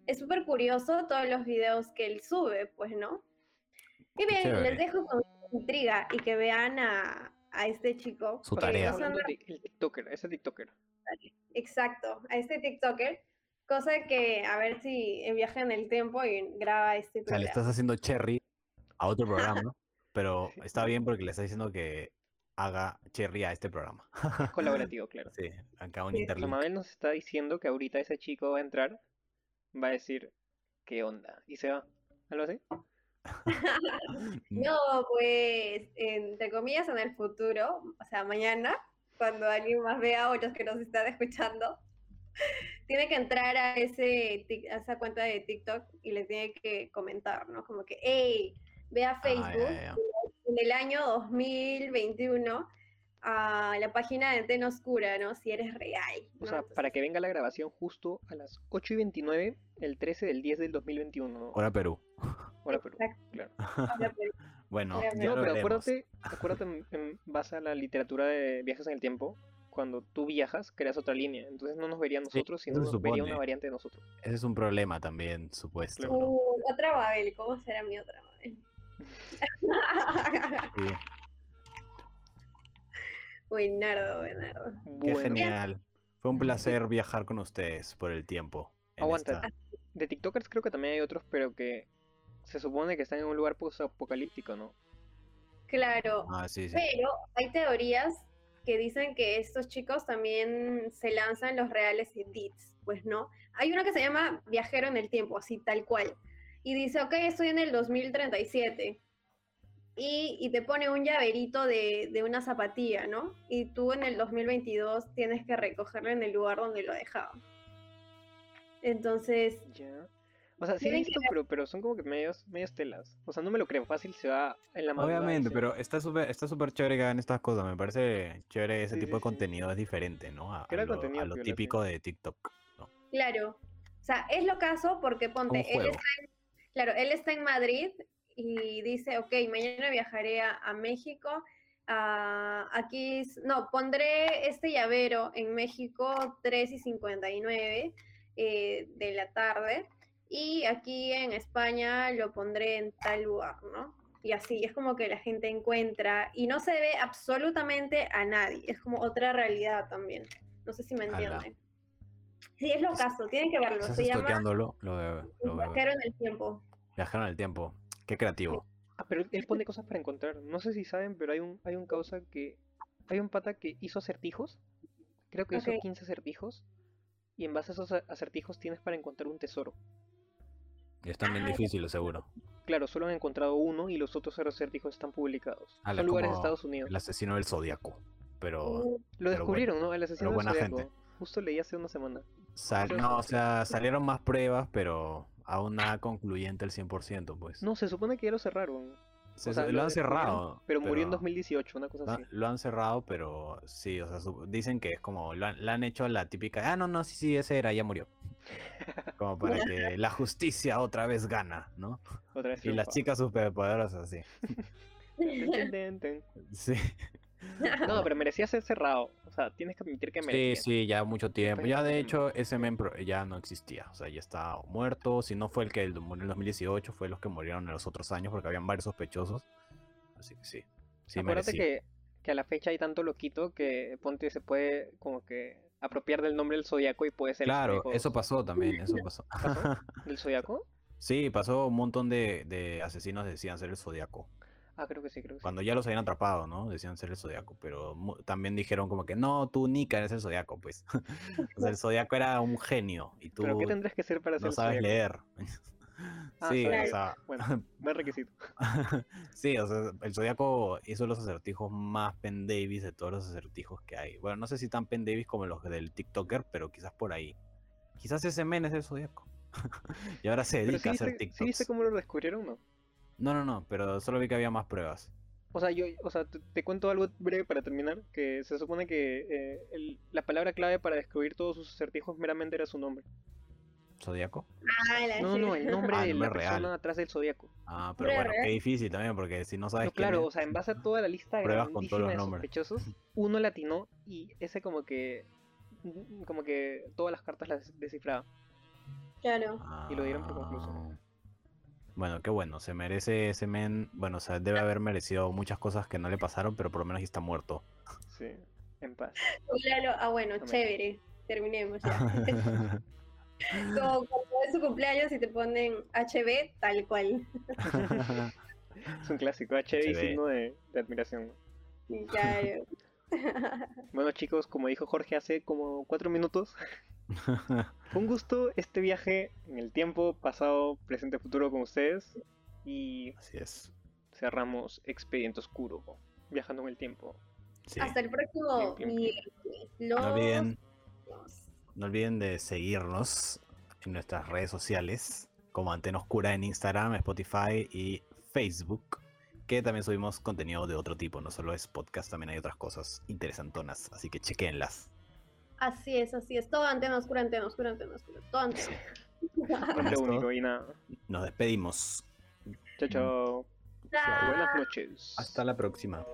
[SPEAKER 3] es súper curioso todos los videos que él sube, pues, ¿no? Y bien,
[SPEAKER 2] Chévere.
[SPEAKER 3] les dejo con intriga y que vean a, a este chico.
[SPEAKER 2] Su tarea.
[SPEAKER 3] no
[SPEAKER 1] de el TikToker, ese TikToker.
[SPEAKER 3] Exacto, a este TikToker, cosa que a ver si en viaje en el tiempo y graba este
[SPEAKER 2] O sea, le
[SPEAKER 3] programa.
[SPEAKER 2] estás haciendo cherry a otro programa, pero está bien porque le estás diciendo que haga cherry a este programa.
[SPEAKER 1] Es colaborativo, claro.
[SPEAKER 2] Sí, acá un
[SPEAKER 3] Sí.
[SPEAKER 1] Mabel nos está diciendo que ahorita ese chico va a entrar, va a decir, ¿qué onda? Y se va. ¿Algo así?
[SPEAKER 3] No, pues, entre comillas, en el futuro, o sea, mañana, cuando alguien más vea o los que nos están escuchando, tiene que entrar a, ese, tic- a esa cuenta de TikTok y le tiene que comentar, ¿no? Como que, hey, ve a
[SPEAKER 2] Ah,
[SPEAKER 3] Facebook en el año 2021 a la página de Antena Oscura, ¿no? Si eres real.
[SPEAKER 1] O sea, para que venga la grabación justo a las 8 y 29, el 13 del 10 del 2021. ¿no?
[SPEAKER 2] Hora Perú.
[SPEAKER 1] Hola, Perú.
[SPEAKER 3] Exacto.
[SPEAKER 1] Claro.
[SPEAKER 3] Entonces,
[SPEAKER 2] Bueno,
[SPEAKER 3] Obviamente.
[SPEAKER 2] ya
[SPEAKER 1] No,
[SPEAKER 2] lo
[SPEAKER 1] pero
[SPEAKER 2] veremos.
[SPEAKER 1] acuérdate, acuérdate en, en base a la literatura de viajes en el tiempo, cuando tú viajas, creas otra línea. Entonces no nos vería a nosotros, sino nos vería una variante de nosotros.
[SPEAKER 2] Ese es un problema también, supuesto.
[SPEAKER 1] Claro.
[SPEAKER 2] ¿no?
[SPEAKER 3] uh, otra Babel, ¿cómo será mi otra Babel?
[SPEAKER 2] Sí,
[SPEAKER 3] Buenardo, buenardo.
[SPEAKER 2] qué
[SPEAKER 1] Bueno,
[SPEAKER 2] genial. Fue un placer viajar con ustedes por el tiempo.
[SPEAKER 1] Aguanta.
[SPEAKER 2] esta-
[SPEAKER 1] de TikTokers creo que también hay otros, pero que se supone que están en un lugar post-apocalíptico, ¿no?
[SPEAKER 3] Claro,
[SPEAKER 2] Ah, sí, sí.
[SPEAKER 3] pero hay teorías que dicen que estos chicos también se lanzan los reales edits, pues no. Hay uno que se llama Viajero en el Tiempo, así tal cual. Y dice, ok, estoy en el 2037. Y, y te pone un llaverito de, de una zapatilla, ¿no? Y tú en el 2022 tienes que recogerlo en el lugar donde lo dejaba. Entonces,
[SPEAKER 1] Ya. O sea, sí he
[SPEAKER 3] que
[SPEAKER 1] visto, pero, pero son como que medios, medios telas. O sea, no me lo creo. Fácil se va en la y
[SPEAKER 2] Obviamente, pero está súper está súper chévere que hagan estas cosas. Me parece chévere ese
[SPEAKER 1] Sí,
[SPEAKER 2] tipo
[SPEAKER 1] sí,
[SPEAKER 2] de
[SPEAKER 1] sí.
[SPEAKER 2] contenido, es diferente, ¿no? A, a lo, a lo típico de TikTok. ¿no?
[SPEAKER 3] Claro. O sea, es lo caso porque ponte, él está en, claro, él está en Madrid y dice, ok, mañana viajaré a, a México. ah, aquí, no, pondré este llavero en México 3 y 59 eh, de la tarde y aquí en España lo pondré en tal lugar, ¿no? Y así, es como que la gente encuentra y no se ve absolutamente a nadie, es como otra realidad también. No sé si me entienden. Sí, es lo caso, tienen que verlo.
[SPEAKER 2] Estás
[SPEAKER 3] Se llama
[SPEAKER 2] lo veo. Lo
[SPEAKER 3] Un
[SPEAKER 2] veo.
[SPEAKER 3] viajero en el tiempo.
[SPEAKER 2] Viajaron el tiempo. Qué creativo.
[SPEAKER 1] Ah, pero él pone cosas para encontrar. No sé si saben, pero hay un, hay un causa que. Hay un pata que hizo acertijos. Creo que hizo
[SPEAKER 3] Ok.
[SPEAKER 1] 15 acertijos. Y en base a esos acertijos tienes para encontrar un tesoro.
[SPEAKER 2] Y están bien
[SPEAKER 3] Ah,
[SPEAKER 2] difíciles, seguro.
[SPEAKER 1] Claro, solo han encontrado uno y los otros acertijos están publicados.
[SPEAKER 2] Ala,
[SPEAKER 1] Son lugares de Estados Unidos.
[SPEAKER 2] El asesino del zodiaco. Pero.
[SPEAKER 3] Uh,
[SPEAKER 1] Lo
[SPEAKER 2] pero
[SPEAKER 1] descubrieron, ¿no? El asesino del
[SPEAKER 2] buena
[SPEAKER 1] Zodiaco.
[SPEAKER 2] gente.
[SPEAKER 1] Justo leí hace una semana.
[SPEAKER 2] Sal- no, o sea, salieron más pruebas, pero aún nada concluyente al 100%, pues.
[SPEAKER 1] No, se supone que ya lo cerraron.
[SPEAKER 2] Se-
[SPEAKER 1] O sea,
[SPEAKER 2] lo,
[SPEAKER 1] lo
[SPEAKER 2] han cerrado.
[SPEAKER 1] Pero murió en 2018, una cosa
[SPEAKER 2] Lo,
[SPEAKER 1] así.
[SPEAKER 2] lo han cerrado, pero sí, o sea, dicen que es como, lo han, hecho la típica, ah, no, no, sí, sí, ese era, ya murió. Como para que la justicia otra vez gana, ¿no?
[SPEAKER 1] Otra vez
[SPEAKER 2] Y las chicas superpoderosas así. Sí,
[SPEAKER 1] No, pero merecía ser cerrado. O sea, tienes que admitir que
[SPEAKER 2] sí,
[SPEAKER 1] merecía.
[SPEAKER 2] sí, ya mucho tiempo. Ya
[SPEAKER 1] de
[SPEAKER 2] hecho ese pro- ya no existía, o sea, ya está muerto. Si no fue el que el- murió en 2018, fue los que murieron en los otros años porque habían varios sospechosos. Así que sí, sí
[SPEAKER 1] Acuérdate
[SPEAKER 2] merecía.
[SPEAKER 1] que, que a la fecha hay tanto loquito que Ponte se puede como que apropiar del nombre del zodiaco y puede ser
[SPEAKER 2] Claro,
[SPEAKER 1] espejos
[SPEAKER 2] eso pasó también, eso pasó.
[SPEAKER 1] ¿Pasó? del zodiaco.
[SPEAKER 2] Sí, pasó un montón de, de asesinos decían ser el zodiaco.
[SPEAKER 1] Ah, creo que sí, creo que sí.
[SPEAKER 2] Cuando ya los habían atrapado, ¿no? Decían ser el zodiaco, pero también dijeron como que no, tú Nika eres el zodiaco, pues. o sea, el zodiaco era un genio y tú
[SPEAKER 1] ¿Pero qué tendrás que ser para ser
[SPEAKER 2] no sabes
[SPEAKER 1] zodiaco?
[SPEAKER 2] leer.
[SPEAKER 1] Ah,
[SPEAKER 2] sí, o sea,
[SPEAKER 1] Bueno, buen requisito.
[SPEAKER 2] sí, o sea, el zodiaco hizo los acertijos más Pen Davis de todos los acertijos que hay. Bueno, no sé si tan Pen Davis como los del TikToker, pero quizás por ahí. Quizás ese men es el zodiaco. y ahora se dedica
[SPEAKER 1] sí
[SPEAKER 2] a hacer
[SPEAKER 1] viste, sí
[SPEAKER 2] TikToks.
[SPEAKER 1] viste cómo lo descubrieron, ¿no?
[SPEAKER 2] No, no, no, pero solo vi que había más pruebas.
[SPEAKER 1] O sea, yo, o sea, te, te cuento algo breve para terminar, que se supone que eh, el- la palabra clave para descubrir todos sus acertijos meramente era su nombre.
[SPEAKER 2] ¿Zodiaco?
[SPEAKER 3] Ah, la
[SPEAKER 1] No, no, el nombre
[SPEAKER 2] Ah,
[SPEAKER 1] de la
[SPEAKER 2] real.
[SPEAKER 1] persona atrás del zodiaco.
[SPEAKER 2] Ah, pero bueno,
[SPEAKER 3] real.
[SPEAKER 2] qué difícil también, porque si no sabes
[SPEAKER 1] No,
[SPEAKER 2] quién
[SPEAKER 1] claro,
[SPEAKER 2] es-
[SPEAKER 1] o sea, en base a toda la lista
[SPEAKER 2] Pruebas con todos los
[SPEAKER 1] de
[SPEAKER 2] nombres.
[SPEAKER 1] sospechosos, uno latinó y ese como que como que todas las cartas las descifraba.
[SPEAKER 3] Claro.
[SPEAKER 1] y lo dieron por concluso.
[SPEAKER 2] Bueno, qué bueno, se merece ese men, bueno, o sea, debe haber merecido muchas cosas que no le pasaron, pero por lo menos ya está muerto.
[SPEAKER 1] Sí, en paz.
[SPEAKER 3] Ah, bueno,
[SPEAKER 1] Amén.
[SPEAKER 3] chévere. Terminemos ya. Como cuando es su cumpleaños y te ponen HB, tal cual.
[SPEAKER 1] Es un clásico, HB y
[SPEAKER 2] HB.
[SPEAKER 1] signo de, de admiración.
[SPEAKER 3] Claro.
[SPEAKER 1] Bueno chicos, como dijo Jorge hace como cuatro minutos, fue un gusto este viaje en el tiempo, pasado, presente, futuro con ustedes. Y
[SPEAKER 2] Así es.
[SPEAKER 1] cerramos Expediente Oscuro, viajando en el tiempo.
[SPEAKER 2] sí.
[SPEAKER 3] Hasta el próximo
[SPEAKER 1] Bien, bien, bien.
[SPEAKER 3] miércoles.
[SPEAKER 2] No olviden, no olviden de seguirnos en nuestras redes sociales, como Antena Oscura en Instagram, Spotify y Facebook, que también subimos contenido de otro tipo, no solo es podcast, también hay otras cosas interesantonas, así que chequenlas.
[SPEAKER 3] Así es, así es. Todo antena oscura, antena oscura, antena oscura. Todo antena.
[SPEAKER 1] Único y nada.
[SPEAKER 2] nos despedimos.
[SPEAKER 1] Chao.
[SPEAKER 3] Chao.
[SPEAKER 1] Buenas noches.
[SPEAKER 2] Hasta la próxima.